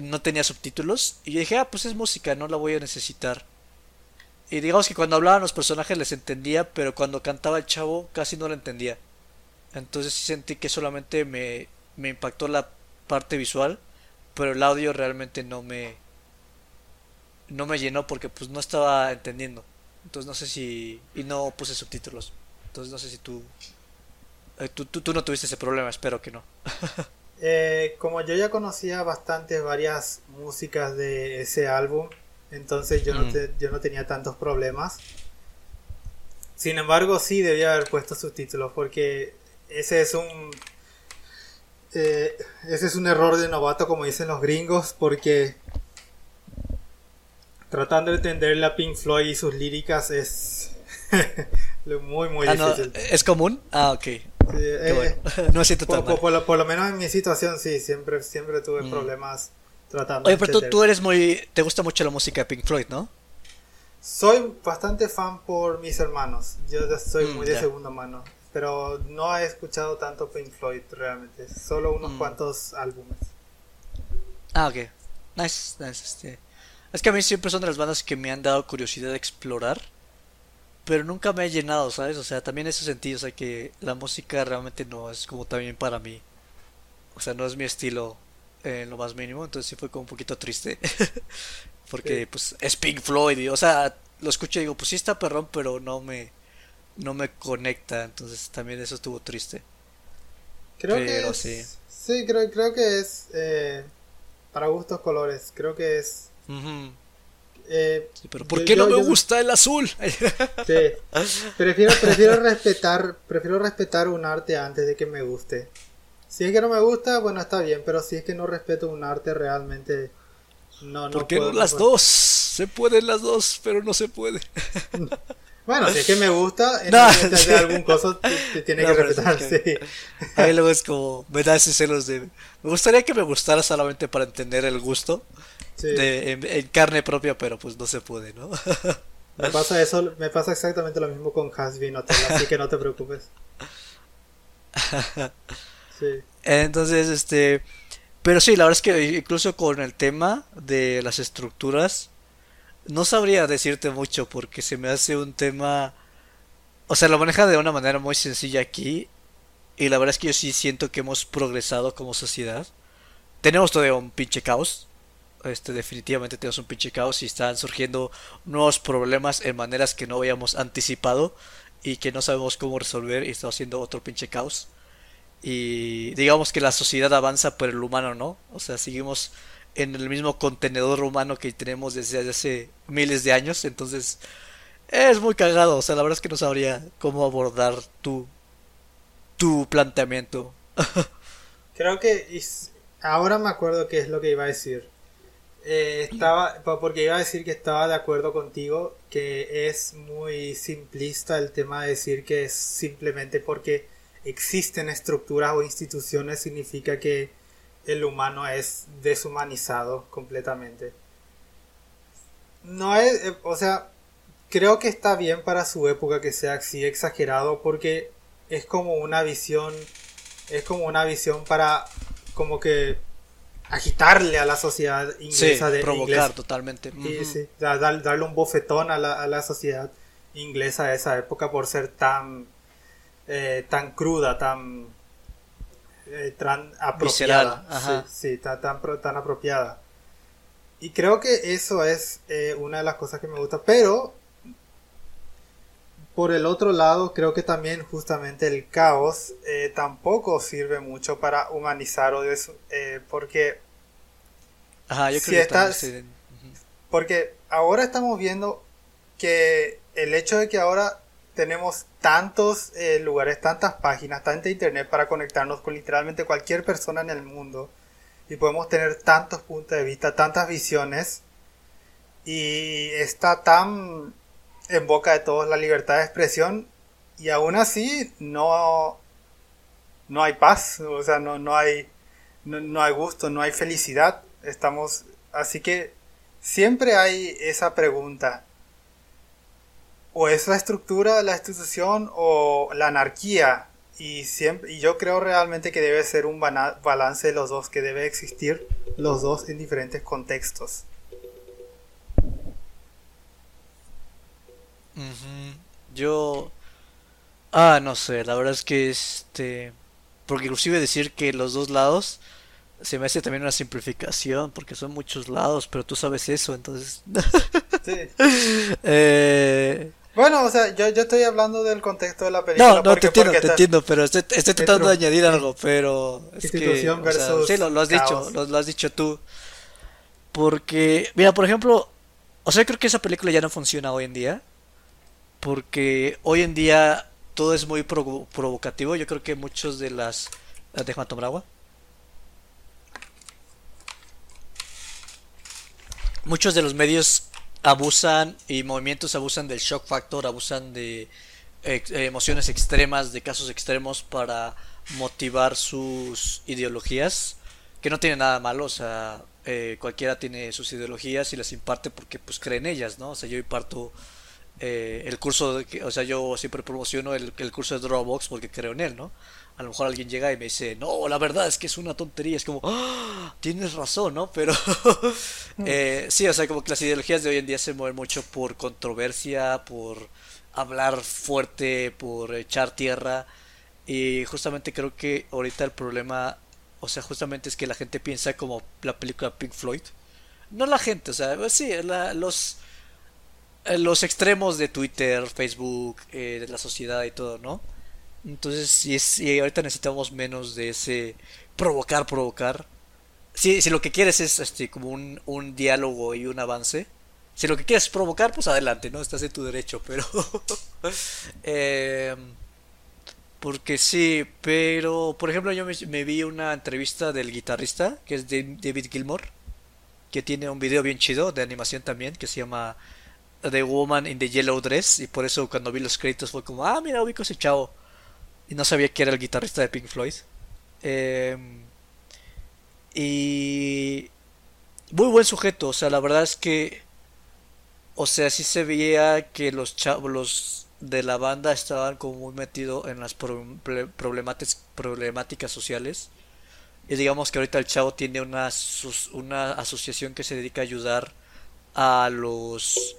no tenía subtítulos y yo dije, ah, pues es música, no la voy a necesitar. Y digamos que cuando hablaban los personajes les entendía, pero cuando cantaba el chavo casi no lo entendía. Entonces sí sentí que solamente me, me impactó la parte visual, pero el audio realmente no me no me llenó porque pues no estaba entendiendo. Entonces no sé si y no puse subtítulos. Entonces no sé si tú eh, tú, tú, no tuviste ese problema, espero que no. eh, como yo ya conocía bastante varias músicas de ese álbum, entonces yo, no, mm. yo no tenía tantos problemas. Sin embargo, sí debía haber puesto subtítulos porque ese es un... Eh, ese es un error de novato como dicen los gringos porque tratando de entender la Pink Floyd y sus líricas es muy muy ah, difícil. ¿Es común? Ah, ok. Eh, no siento por, por, lo, menos en mi situación sí, siempre, siempre tuve mm. problemas Oye, pero tú, eres muy. Te gusta mucho la música de Pink Floyd, ¿no? Soy bastante fan por mis hermanos. Yo soy mm, muy de segunda mano. Pero no he escuchado tanto Pink Floyd realmente. Solo unos mm. cuantos álbumes. Ah, ok. Nice, nice. Este. Es que a mí siempre son de las bandas que me han dado curiosidad de explorar. Pero nunca me ha llenado, ¿sabes? O sea, también en ese sentido, o sea, que la música realmente no es como también para mí. O sea, no es mi estilo en lo más mínimo, entonces sí fue como un poquito triste. Porque pues es Pink Floyd, o sea, lo escucho y digo, pues sí está perrón, pero no me no me conecta, entonces también eso estuvo triste. Creo que es, sí. Sí, creo, creo que es eh, para gustos colores, creo que es eh, pero ¿por qué no me gusta el azul? sí. Prefiero, prefiero respetar, prefiero respetar un arte antes de que me guste. Si es que no me gusta, bueno, está bien, pero si es que no respeto un arte realmente, no, no. ¿Por qué no las dos? Se pueden las dos, pero no se puede. Bueno, si es que me gusta, en no, de algún cosa te, tiene que respetar, sí. Ahí luego es como, me da ese celos de... Me gustaría que me gustara solamente para entender el gusto de, en, carne propia, pero pues no se puede, ¿no? Me pasa eso, me pasa exactamente lo mismo con Hasbin Hotel, así que no te preocupes. Entonces, este. Pero sí, la verdad es que incluso con el tema de las estructuras, no sabría decirte mucho porque se me hace un tema. O sea, lo maneja de una manera muy sencilla aquí. Y la verdad es que yo sí siento que hemos progresado como sociedad. Tenemos todavía un pinche caos. Este, definitivamente tenemos un pinche caos y están surgiendo nuevos problemas en maneras que no habíamos anticipado y que no sabemos cómo resolver y está haciendo otro pinche caos y digamos que la sociedad avanza por el humano, ¿no? O sea, seguimos en el mismo contenedor humano que tenemos desde hace miles de años, entonces es muy cagado, o sea, la verdad es que no sabría cómo abordar tu tu planteamiento. Creo que ahora me acuerdo qué es lo que iba a decir. Eh, estaba porque iba a decir que estaba de acuerdo contigo que es muy simplista el tema de decir que es simplemente porque existen estructuras o instituciones significa que el humano es deshumanizado completamente. No es, eh, o sea, creo que está bien para su época que sea así exagerado porque es como una visión, es como una visión para como que agitarle a la sociedad inglesa sí, de provocar totalmente. Sí, sí, darle un bofetón a la, a la sociedad inglesa de esa época por ser tan eh, tan cruda, tan eh, tan apropiada. Sí, sí, tan, tan, tan, apropiada. Y creo que eso es eh, una de las cosas que me gusta, pero por el otro lado, creo que también justamente el caos eh, tampoco sirve mucho para humanizar o eh, porque Ajá, yo creo que porque ahora estamos viendo que el hecho de que ahora tenemos tantos eh, lugares, tantas páginas, tanta internet para conectarnos con literalmente cualquier persona en el mundo y podemos tener tantos puntos de vista, tantas visiones y está tan en boca de todos la libertad de expresión y aún así no, no hay paz, o sea, no, no, hay, no, hay gusto, no hay felicidad. Estamos, así que siempre hay esa pregunta. O es la estructura, la institución o la anarquía. Y, siempre, y yo creo realmente que debe ser un balance de los dos, que debe existir los dos en diferentes contextos. Yo... Ah, no sé, la verdad es que este... Porque inclusive decir que los dos lados se me hace también una simplificación, porque son muchos lados, pero tú sabes eso, entonces... sí. eh... Bueno, o sea, yo, yo estoy hablando del contexto de la película. No, no, te entiendo, te entiendo, pero estoy, estoy tratando de añadir algo, pero... Es que, o sea, sí, lo, lo has dicho, lo, lo, has dicho tú. Porque, mira, por ejemplo, o sea, creo que esa película ya no funciona hoy en día porque hoy en día todo es muy provocativo. Yo creo que muchos de las... Déjame tomar agua. Muchos de los medios abusan y movimientos abusan del shock factor, abusan de emociones extremas, de casos extremos para motivar sus ideologías, que no tiene nada malo, o sea, eh, cualquiera tiene sus ideologías y las imparte porque pues cree en ellas, ¿no? O sea, yo imparto eh, el curso, de, o sea, yo siempre promociono el, el, curso de Dropbox porque creo en él, ¿no? A lo mejor alguien llega y me dice, no, la verdad es que es una tontería, es como, ¡Ah! tienes razón, ¿no? Pero eh, sí, o sea, como que las ideologías de hoy en día se mueven mucho por controversia, por hablar fuerte, por echar tierra. Y justamente creo que ahorita el problema, o sea, justamente es que la gente piensa como la película Pink Floyd. No la gente, o sea, sí, la, los eh, los extremos de Twitter, Facebook, eh, de la sociedad y todo, ¿no? Entonces, si es, ahorita necesitamos menos de ese provocar, provocar. Si, si lo que quieres es este, como un, un diálogo y un avance, si lo que quieres es provocar, pues adelante, ¿no? Estás en tu derecho, pero... eh, porque sí, pero por ejemplo yo me, me, vi una entrevista del guitarrista, que es David Gilmore, que tiene un video bien chido de animación también, que se llama The Woman in the Yellow Dress y por eso cuando vi los créditos fue como, ah, mira, ubico ese chavo. Y no sabía que era el guitarrista de Pink Floyd. Em, y muy buen sujeto, o sea, la verdad es que, o sea, sí se veía que los chavos de la banda estaban como muy metidos en las problemáticas, sociales. Y digamos que ahorita el chavo tiene una, una asociación que se dedica a ayudar a los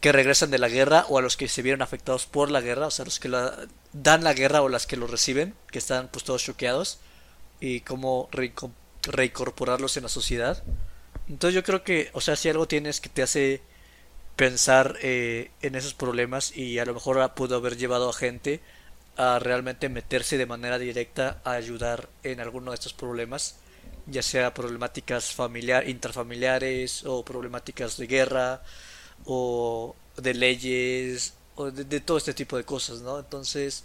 que regresan de la guerra o a los que se vieron afectados por la guerra, o sea, los que la, dan la guerra o las que lo reciben, que están pues todos choqueados, y cómo reincorporarlos en la sociedad. Entonces yo creo que, o sea, si algo tienes que te hace pensar eh, en esos problemas y a lo mejor pudo haber llevado a gente a realmente meterse de manera directa a ayudar en alguno de estos problemas, ya sea problemáticas familiar, intrafamiliares o problemáticas de guerra o de leyes o de, todo este tipo de cosas, ¿no? Entonces,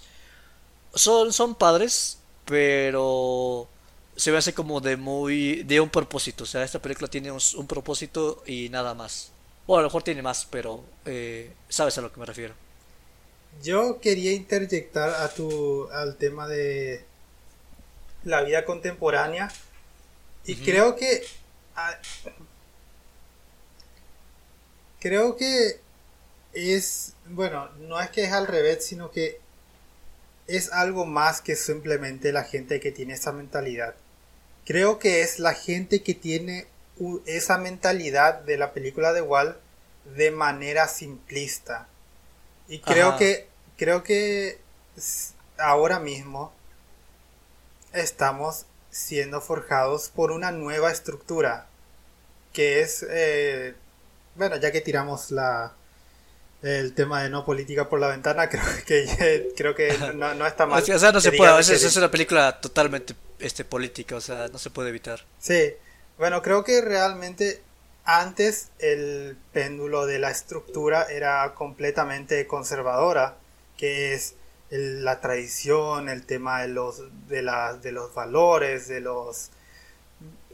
son, son padres, pero se me hace como de muy de un propósito, o sea, esta película tiene un, propósito y nada más. Bueno, a lo mejor tiene más, pero eh, sabes a lo que me refiero. Yo quería interjectar a tu al tema de la vida contemporánea y creo que Creo que es, bueno, no es que es al revés, sino que es algo más que simplemente la gente que tiene esa mentalidad. creo que es la gente que tiene esa mentalidad de la película de Wall de manera simplista. Y creo que creo que ahora mismo estamos siendo forjados por una nueva estructura que es eh, bueno ya que tiramos la el tema de no política por la ventana creo que creo que no, está mal o sea no se puede es, una película totalmente este política o sea no se puede evitar. Sí. Bueno creo que realmente antes el péndulo de la estructura era completamente conservadora que es la tradición, el tema de los, de, la, de los valores, de, los,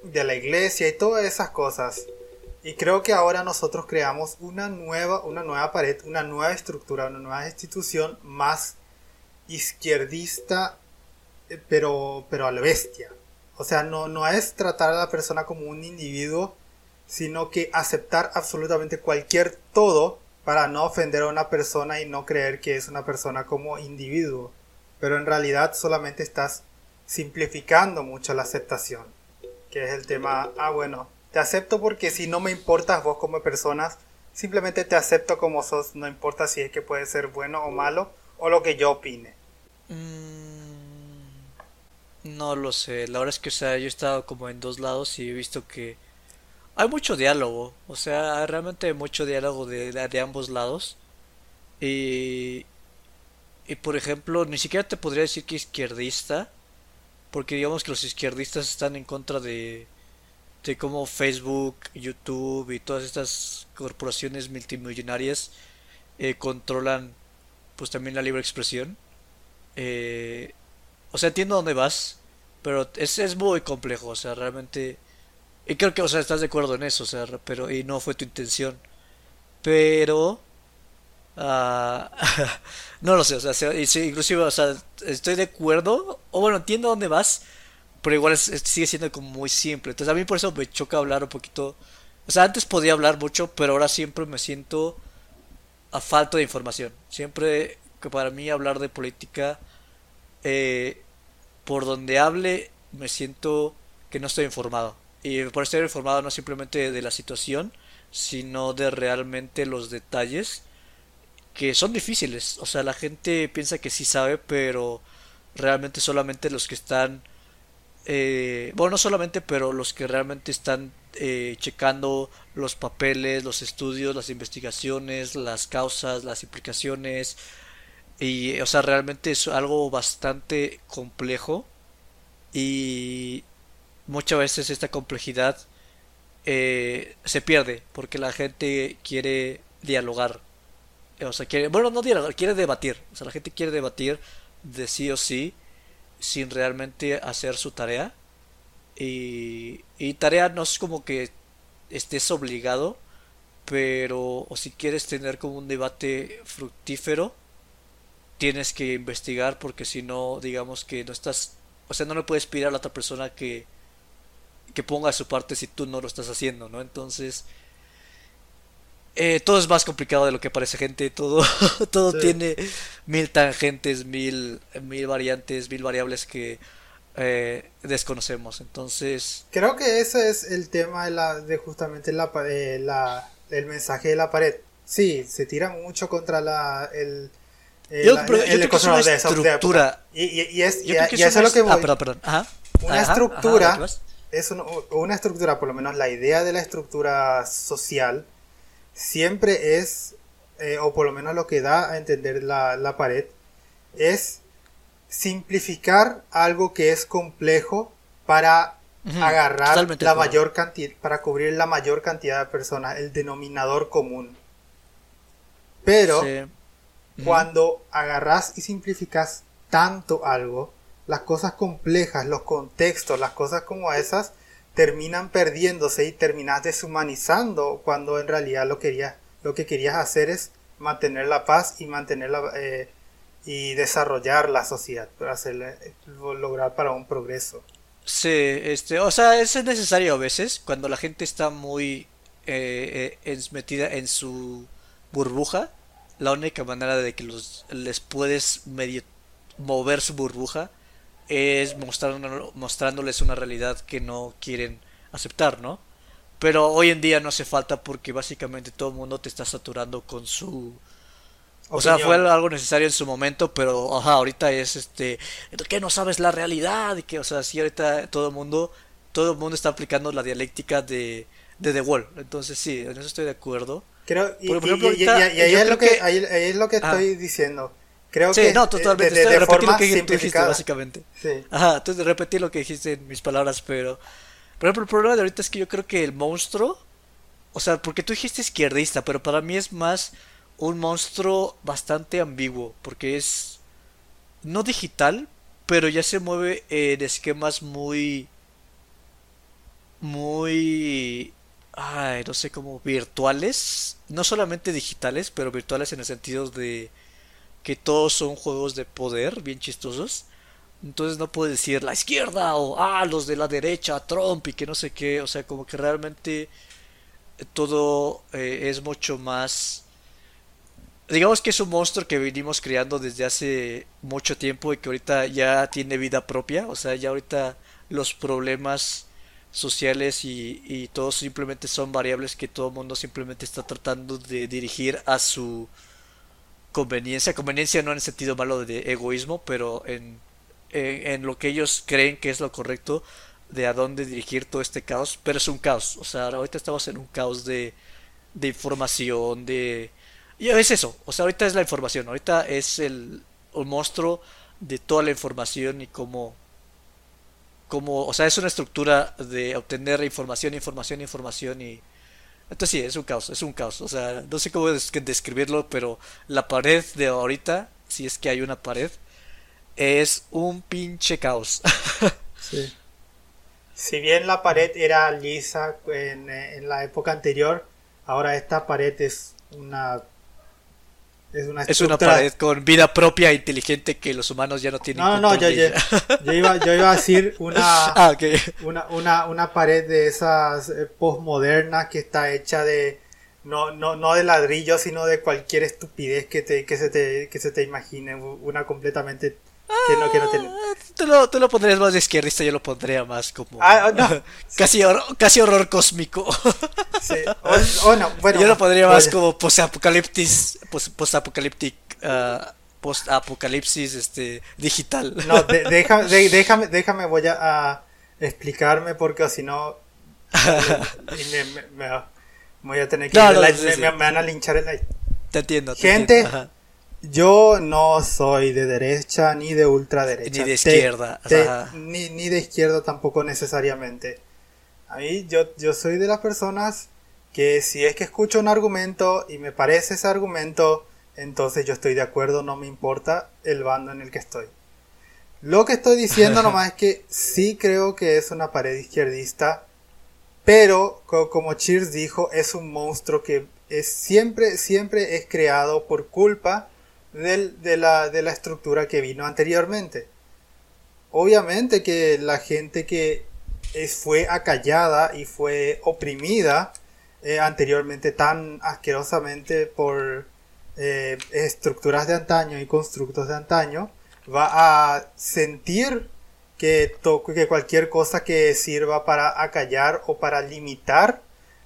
de la iglesia y todas esas cosas. Y creo que ahora nosotros creamos una nueva, una nueva pared, una nueva estructura, una nueva institución más izquierdista, eh, pero, pero a la bestia. O sea, no, no es tratar a la persona como un individuo, sino que aceptar absolutamente cualquier todo para no ofender a una persona y no creer que es una persona como individuo. Pero en realidad solamente estás simplificando mucho la aceptación. Que es el tema, ah bueno, te acepto porque si no me importas vos como persona, simplemente te acepto como sos, no importa si es que puede ser bueno o malo o lo que yo opine. Mm, no lo sé, la verdad es que o sea, yo he estado como en dos lados y he visto que hay mucho diálogo, o sea, realmente hay mucho diálogo de, de, ambos lados. Y, y por ejemplo, ni siquiera te podría decir que izquierdista, porque digamos que los izquierdistas están en contra de, de cómo Facebook, YouTube y todas estas corporaciones multimillonarias eh, controlan pues también la libre expresión. Eh, o sea, entiendo dónde vas, pero es, es muy complejo, o sea, realmente y creo que, o sea, estás de acuerdo en eso, o sea, pero, y no fue tu intención. Pero, uh, no lo sé, o sea, inclusive, o sea, estoy de acuerdo, o bueno, entiendo dónde vas, pero igual sigue siendo como muy simple. Entonces a mí por eso me choca hablar un poquito. O sea, antes podía hablar mucho, pero ahora siempre me siento a falta de información. Siempre que para mí hablar de política, eh, por donde hable, me siento que no estoy informado. Y por estar informado no simplemente de la situación, sino de realmente los detalles que son difíciles. O sea, la gente piensa que sí sabe, pero realmente solamente los que están... Eh, bueno, no solamente, pero los que realmente están eh, checando los papeles, los estudios, las investigaciones, las causas, las implicaciones. Y, o sea, realmente es algo bastante complejo. Y muchas veces esta complejidad eh, se pierde porque la gente quiere dialogar. O sea, quiere, bueno, no dialogar, quiere debatir. O sea, la gente quiere debatir de sí o sí sin realmente hacer su tarea. Y, y tarea no es como que estés obligado, pero o si quieres tener como un debate fructífero, tienes que investigar porque si no, digamos que no estás, o sea, no le puedes pedir a la otra persona que que ponga su parte si tú no lo estás haciendo, ¿no? Entonces, eh, todo es más complicado de lo que parece, gente. Todo, todo tiene mil tangentes, mil, mil variantes, mil variables que eh, desconocemos. Entonces, creo que ese es el tema de, la, de justamente la, la, el mensaje de la pared. Sí, se tira mucho contra la, el, yo, creo que es una estructura. Y, y, es, y, eso es lo que voy. Ah, perdón, perdón. Ajá. Una estructura es una estructura, por lo menos la idea de la estructura social, siempre es, eh, o por lo menos lo que da a entender la, pared, es simplificar algo que es complejo para agarrar la mayor cantidad, para cubrir la mayor cantidad de personas, el denominador común. Pero cuando agarras y simplificas tanto algo, las cosas complejas, los contextos, las cosas como esas, terminan perdiéndose y terminas deshumanizando cuando en realidad lo, querías, lo que querías hacer es mantener la paz y mantener eh, y desarrollar la sociedad para hacerle, lograr para un progreso. Sí, este, o sea, es necesario a veces cuando la gente está muy eh, eh metida en su burbuja. La única manera de que los, les puedes mover su burbuja es mostrándoles una realidad que no quieren aceptar, ¿no? Pero hoy en día no hace falta porque básicamente todo el mundo te está saturando con su... O sea, fue algo necesario en su momento, pero ajá, ahorita es este, que no sabes la realidad y que, o sea, sí ahorita todo el mundo, todo el mundo está aplicando la dialéctica de, de The Wall. Entonces sí, en eso estoy de acuerdo. Creo, y, ahí, es lo que, ahí, es lo que estoy diciendo. Creo sí, que no, totalmente. De, de, repetir lo que tú dijiste, básicamente. Sí. Ajá, entonces repetir lo que dijiste en mis palabras, pero. Por ejemplo, el problema de ahorita es que yo creo que el monstruo. O sea, porque tú dijiste izquierdista, pero para mí es más un monstruo bastante ambiguo. Porque es. No digital, pero ya se mueve en esquemas muy. Muy. Ay, no sé cómo. Virtuales. No solamente digitales, pero virtuales en el sentido de que todos son juegos de poder bien chistosos. Entonces no puedo decir la izquierda o ah, los de la derecha, Trump y que no sé qué. O sea, como que realmente todo eh, es mucho más... Digamos que es un monstruo que venimos creando desde hace mucho tiempo y que ahorita ya tiene vida propia. O sea, ya ahorita los problemas sociales y, y todos simplemente son variables que todo el mundo simplemente está tratando de dirigir a su conveniencia, conveniencia no en el sentido malo de egoísmo, pero en, en, lo que ellos creen que es lo correcto de a dónde dirigir todo este caos, pero es un caos, o sea, ahorita estamos en un caos de, de información, de... Y es eso, o sea, ahorita es la información, ahorita es el, monstruo de toda la información y cómo, cómo, o sea, es una estructura de obtener información, información, información y entonces sí, es un caos, es un caos. O sea, no sé cómo describirlo, pero la pared de ahorita, si es que hay una pared, es un pinche caos. sí. Si bien la pared era lisa en, en la época anterior, ahora esta pared es una es una, es una pared con vida propia e inteligente que los humanos ya no tienen. No, no, yo, yo, iba, yo iba a decir una, ah, una, una, una, pared de esas eh, postmodernas que está hecha de no, no, no de ladrillo, sino de cualquier estupidez que, te, que, se te, que se te imagine. Una completamente que no, que no tiene. Ah, tú lo, tú lo pondrías más de izquierdista, yo lo pondría más como. Ah, no. casi, casi horror cósmico. sí. O, no, bueno. Yo lo pondría más como post-apocalipsis. Uh, post-apocalipsis este, digital. No, déjame, déjame, voy a, explicarme porque si no. me, me, voy a tener que. me, van a linchar el. Te entiendo. Gente. Yo no soy de derecha ni de ultraderecha. Ni de izquierda. ni, ni, de izquierda tampoco necesariamente. A mí yo, yo soy de las personas que si es que escucho un argumento y me parece ese argumento, entonces yo estoy de acuerdo, no me importa el bando en el que estoy. Lo que estoy diciendo nomás es que sí creo que es una pared izquierdista, pero como Cheers dijo, es un monstruo que es siempre, siempre es creado por culpa de, la, de la estructura que vino anteriormente. Obviamente que la gente que fue acallada y fue oprimida eh, anteriormente tan asquerosamente por eh, estructuras de antaño y constructos de antaño, va a sentir que, que cualquier cosa que sirva para acallar o para limitar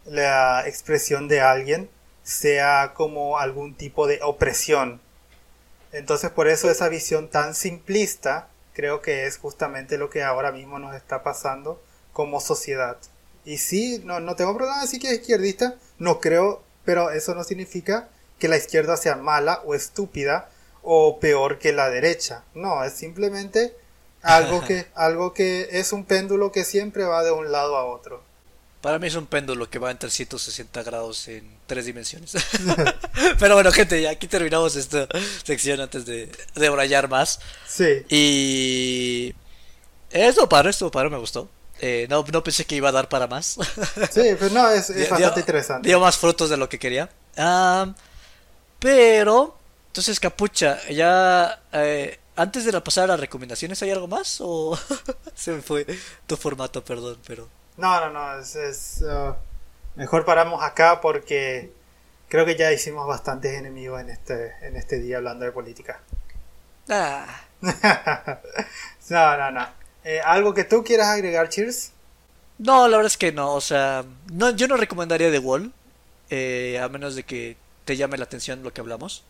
la expresión de alguien sea como algún tipo de opresión entonces por eso esa visión tan simplista creo que es justamente lo que ahora mismo nos está pasando como sociedad. Y sí, no, no tengo problema de decir que es izquierdista, no creo, pero eso no significa que la izquierda sea mala o estúpida o peor que la derecha. No, es simplemente algo que, algo que es un péndulo que siempre va de un lado a otro. Para mí es un péndulo que va en 360 grados en tres dimensiones. Pero bueno, gente, ya aquí terminamos esta sección antes de, de más. Sí. Y. Esto para esto para me gustó. Eh, no, no pensé que iba a dar para más. sí, pues no, es, bastante interesante. Dio más frutos de lo que quería. pero, entonces, Capucha, ya. Eh, antes de pasar a las recomendaciones, ¿hay algo más? ¿O se me fue tu formato, perdón, pero. No, no, no, es, uh, mejor paramos acá porque creo que ya hicimos bastantes enemigos en este, en este día hablando de política. Ah, no, no, no. Eh, ¿Algo que tú quieras agregar, Cheers? no, la verdad es que no. O sea, no, yo no recomendaría The Wall. eh, a menos de que te llame la atención lo que hablamos.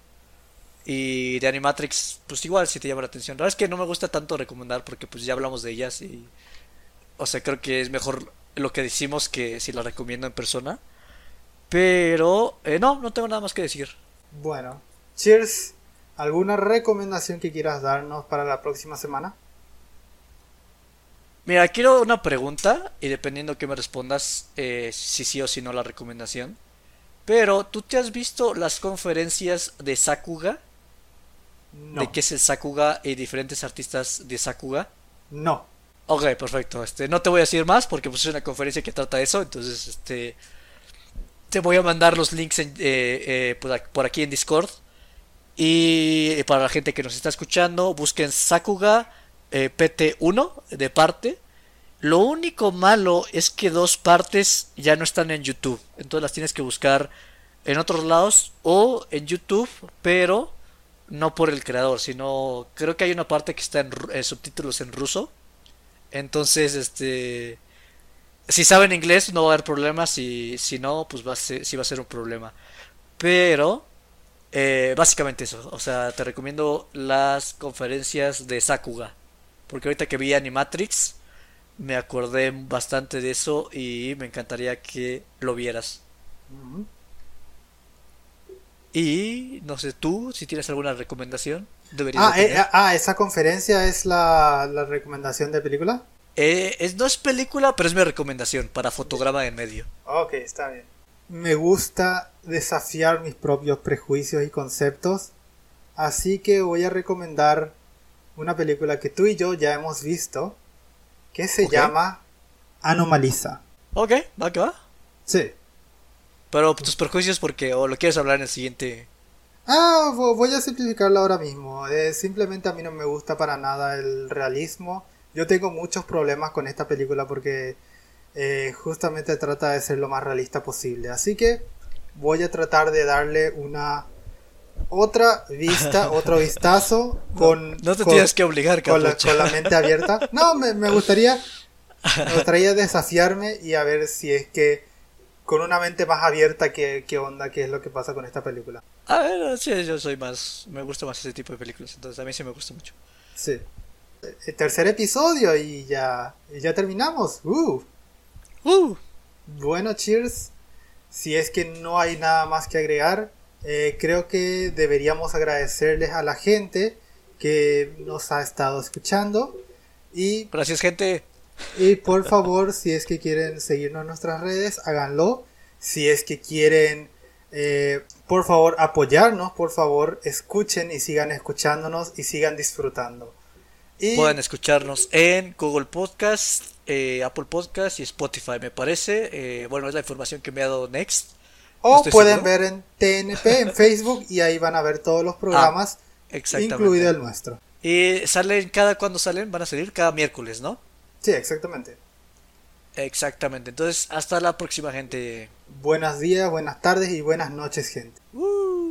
Y de Animatrix, pues igual si te llama la atención. La verdad es que no me gusta tanto recomendar porque pues ya hablamos de ellas y... O sea, creo que es mejor lo que decimos que si la recomiendo en persona. Pero... eh, no, no tengo nada más que decir. Bueno, Cheers, ¿alguna recomendación que quieras darnos para la próxima semana? Mira, quiero una pregunta y dependiendo que me respondas, eh, si sí o si no la recomendación. Pero, ¿tú te has visto las conferencias de Sakuga? No. ¿De qué es el Sakuga y diferentes artistas de Sakuga? No. Ok, perfecto. Este, no te voy a decir más porque pues, es una conferencia que trata eso. Entonces, este, te voy a mandar los links en- eh, eh, por, aquí en Discord. Y para la gente que nos está escuchando, busquen Sakuga eh, PT1 de parte. Lo único malo es que dos partes ya no están en YouTube. Entonces las tienes que buscar en otros lados o en YouTube, pero no por el creador, sino creo que hay una parte que está en eh, subtítulos en ruso. Entonces, este, si saben inglés no va a haber problemas, si, si no, pues va a ser, sí va a ser un problema. Pero, eh, básicamente eso, o sea, te recomiendo las conferencias de Sakuga, porque ahorita que vi Animatrix, me acordé bastante de eso y me encantaría que lo vieras. Ujú. Y, no sé, tú, si tienes alguna recomendación, deberías Ah, de eh, tener. ah, esa conferencia es la, la recomendación de película. Eh, es, no es película, pero es mi recomendación para fotograma en medio. Ok, está bien. Me gusta desafiar mis propios prejuicios y conceptos, así que voy a recomendar una película que tú y yo ya hemos visto, que se Ok. llama Anomaliza. Ok, va que va. Sí. Pero tus perjuicios porque o lo quieres hablar en el siguiente. Ah, vo- voy a simplificarlo ahora mismo. Eh, simplemente a mí no me gusta para nada el realismo. Yo tengo muchos problemas con esta película porque eh, justamente trata de ser lo más realista posible. Así que voy a tratar de darle una otra vista, otro vistazo con, No te con- tienes que obligar, con la, con la mente abierta. No, me, me gustaría me gustaría desafiarme y a ver si es que con una mente más abierta qué, qué onda, qué es lo que pasa con esta película. A ver, sí, yo soy más. Me gusta más ese tipo de películas, entonces a mí sí me gusta mucho. Sí. El tercer episodio y ya, y ya terminamos. Uh. Uh, Bueno, cheers. Si es que no hay nada más que agregar, eh, creo que deberíamos agradecerles a la gente que nos ha estado escuchando. Y, gracias, gente. Y por favor, si es que quieren seguirnos en nuestras redes, háganlo. Si es que quieren, eh, por favor, apoyarnos, por favor, escuchen y sigan escuchándonos y sigan disfrutando. Y Pueden escucharnos en Google Podcast, eh, Apple Podcast y Spotify, me parece. Eh, bueno, es la información que me ha dado Next. O pueden seguro. ver en TNP, en Facebook, y ahí van a ver todos los programas, Exactamente. incluido el nuestro. Y salen, cada cuando salen, van a salir cada miércoles, ¿no? Sí, exactamente. Exactamente. Entonces, hasta la próxima, gente. Buenos días, buenas tardes y buenas noches, gente. Uh.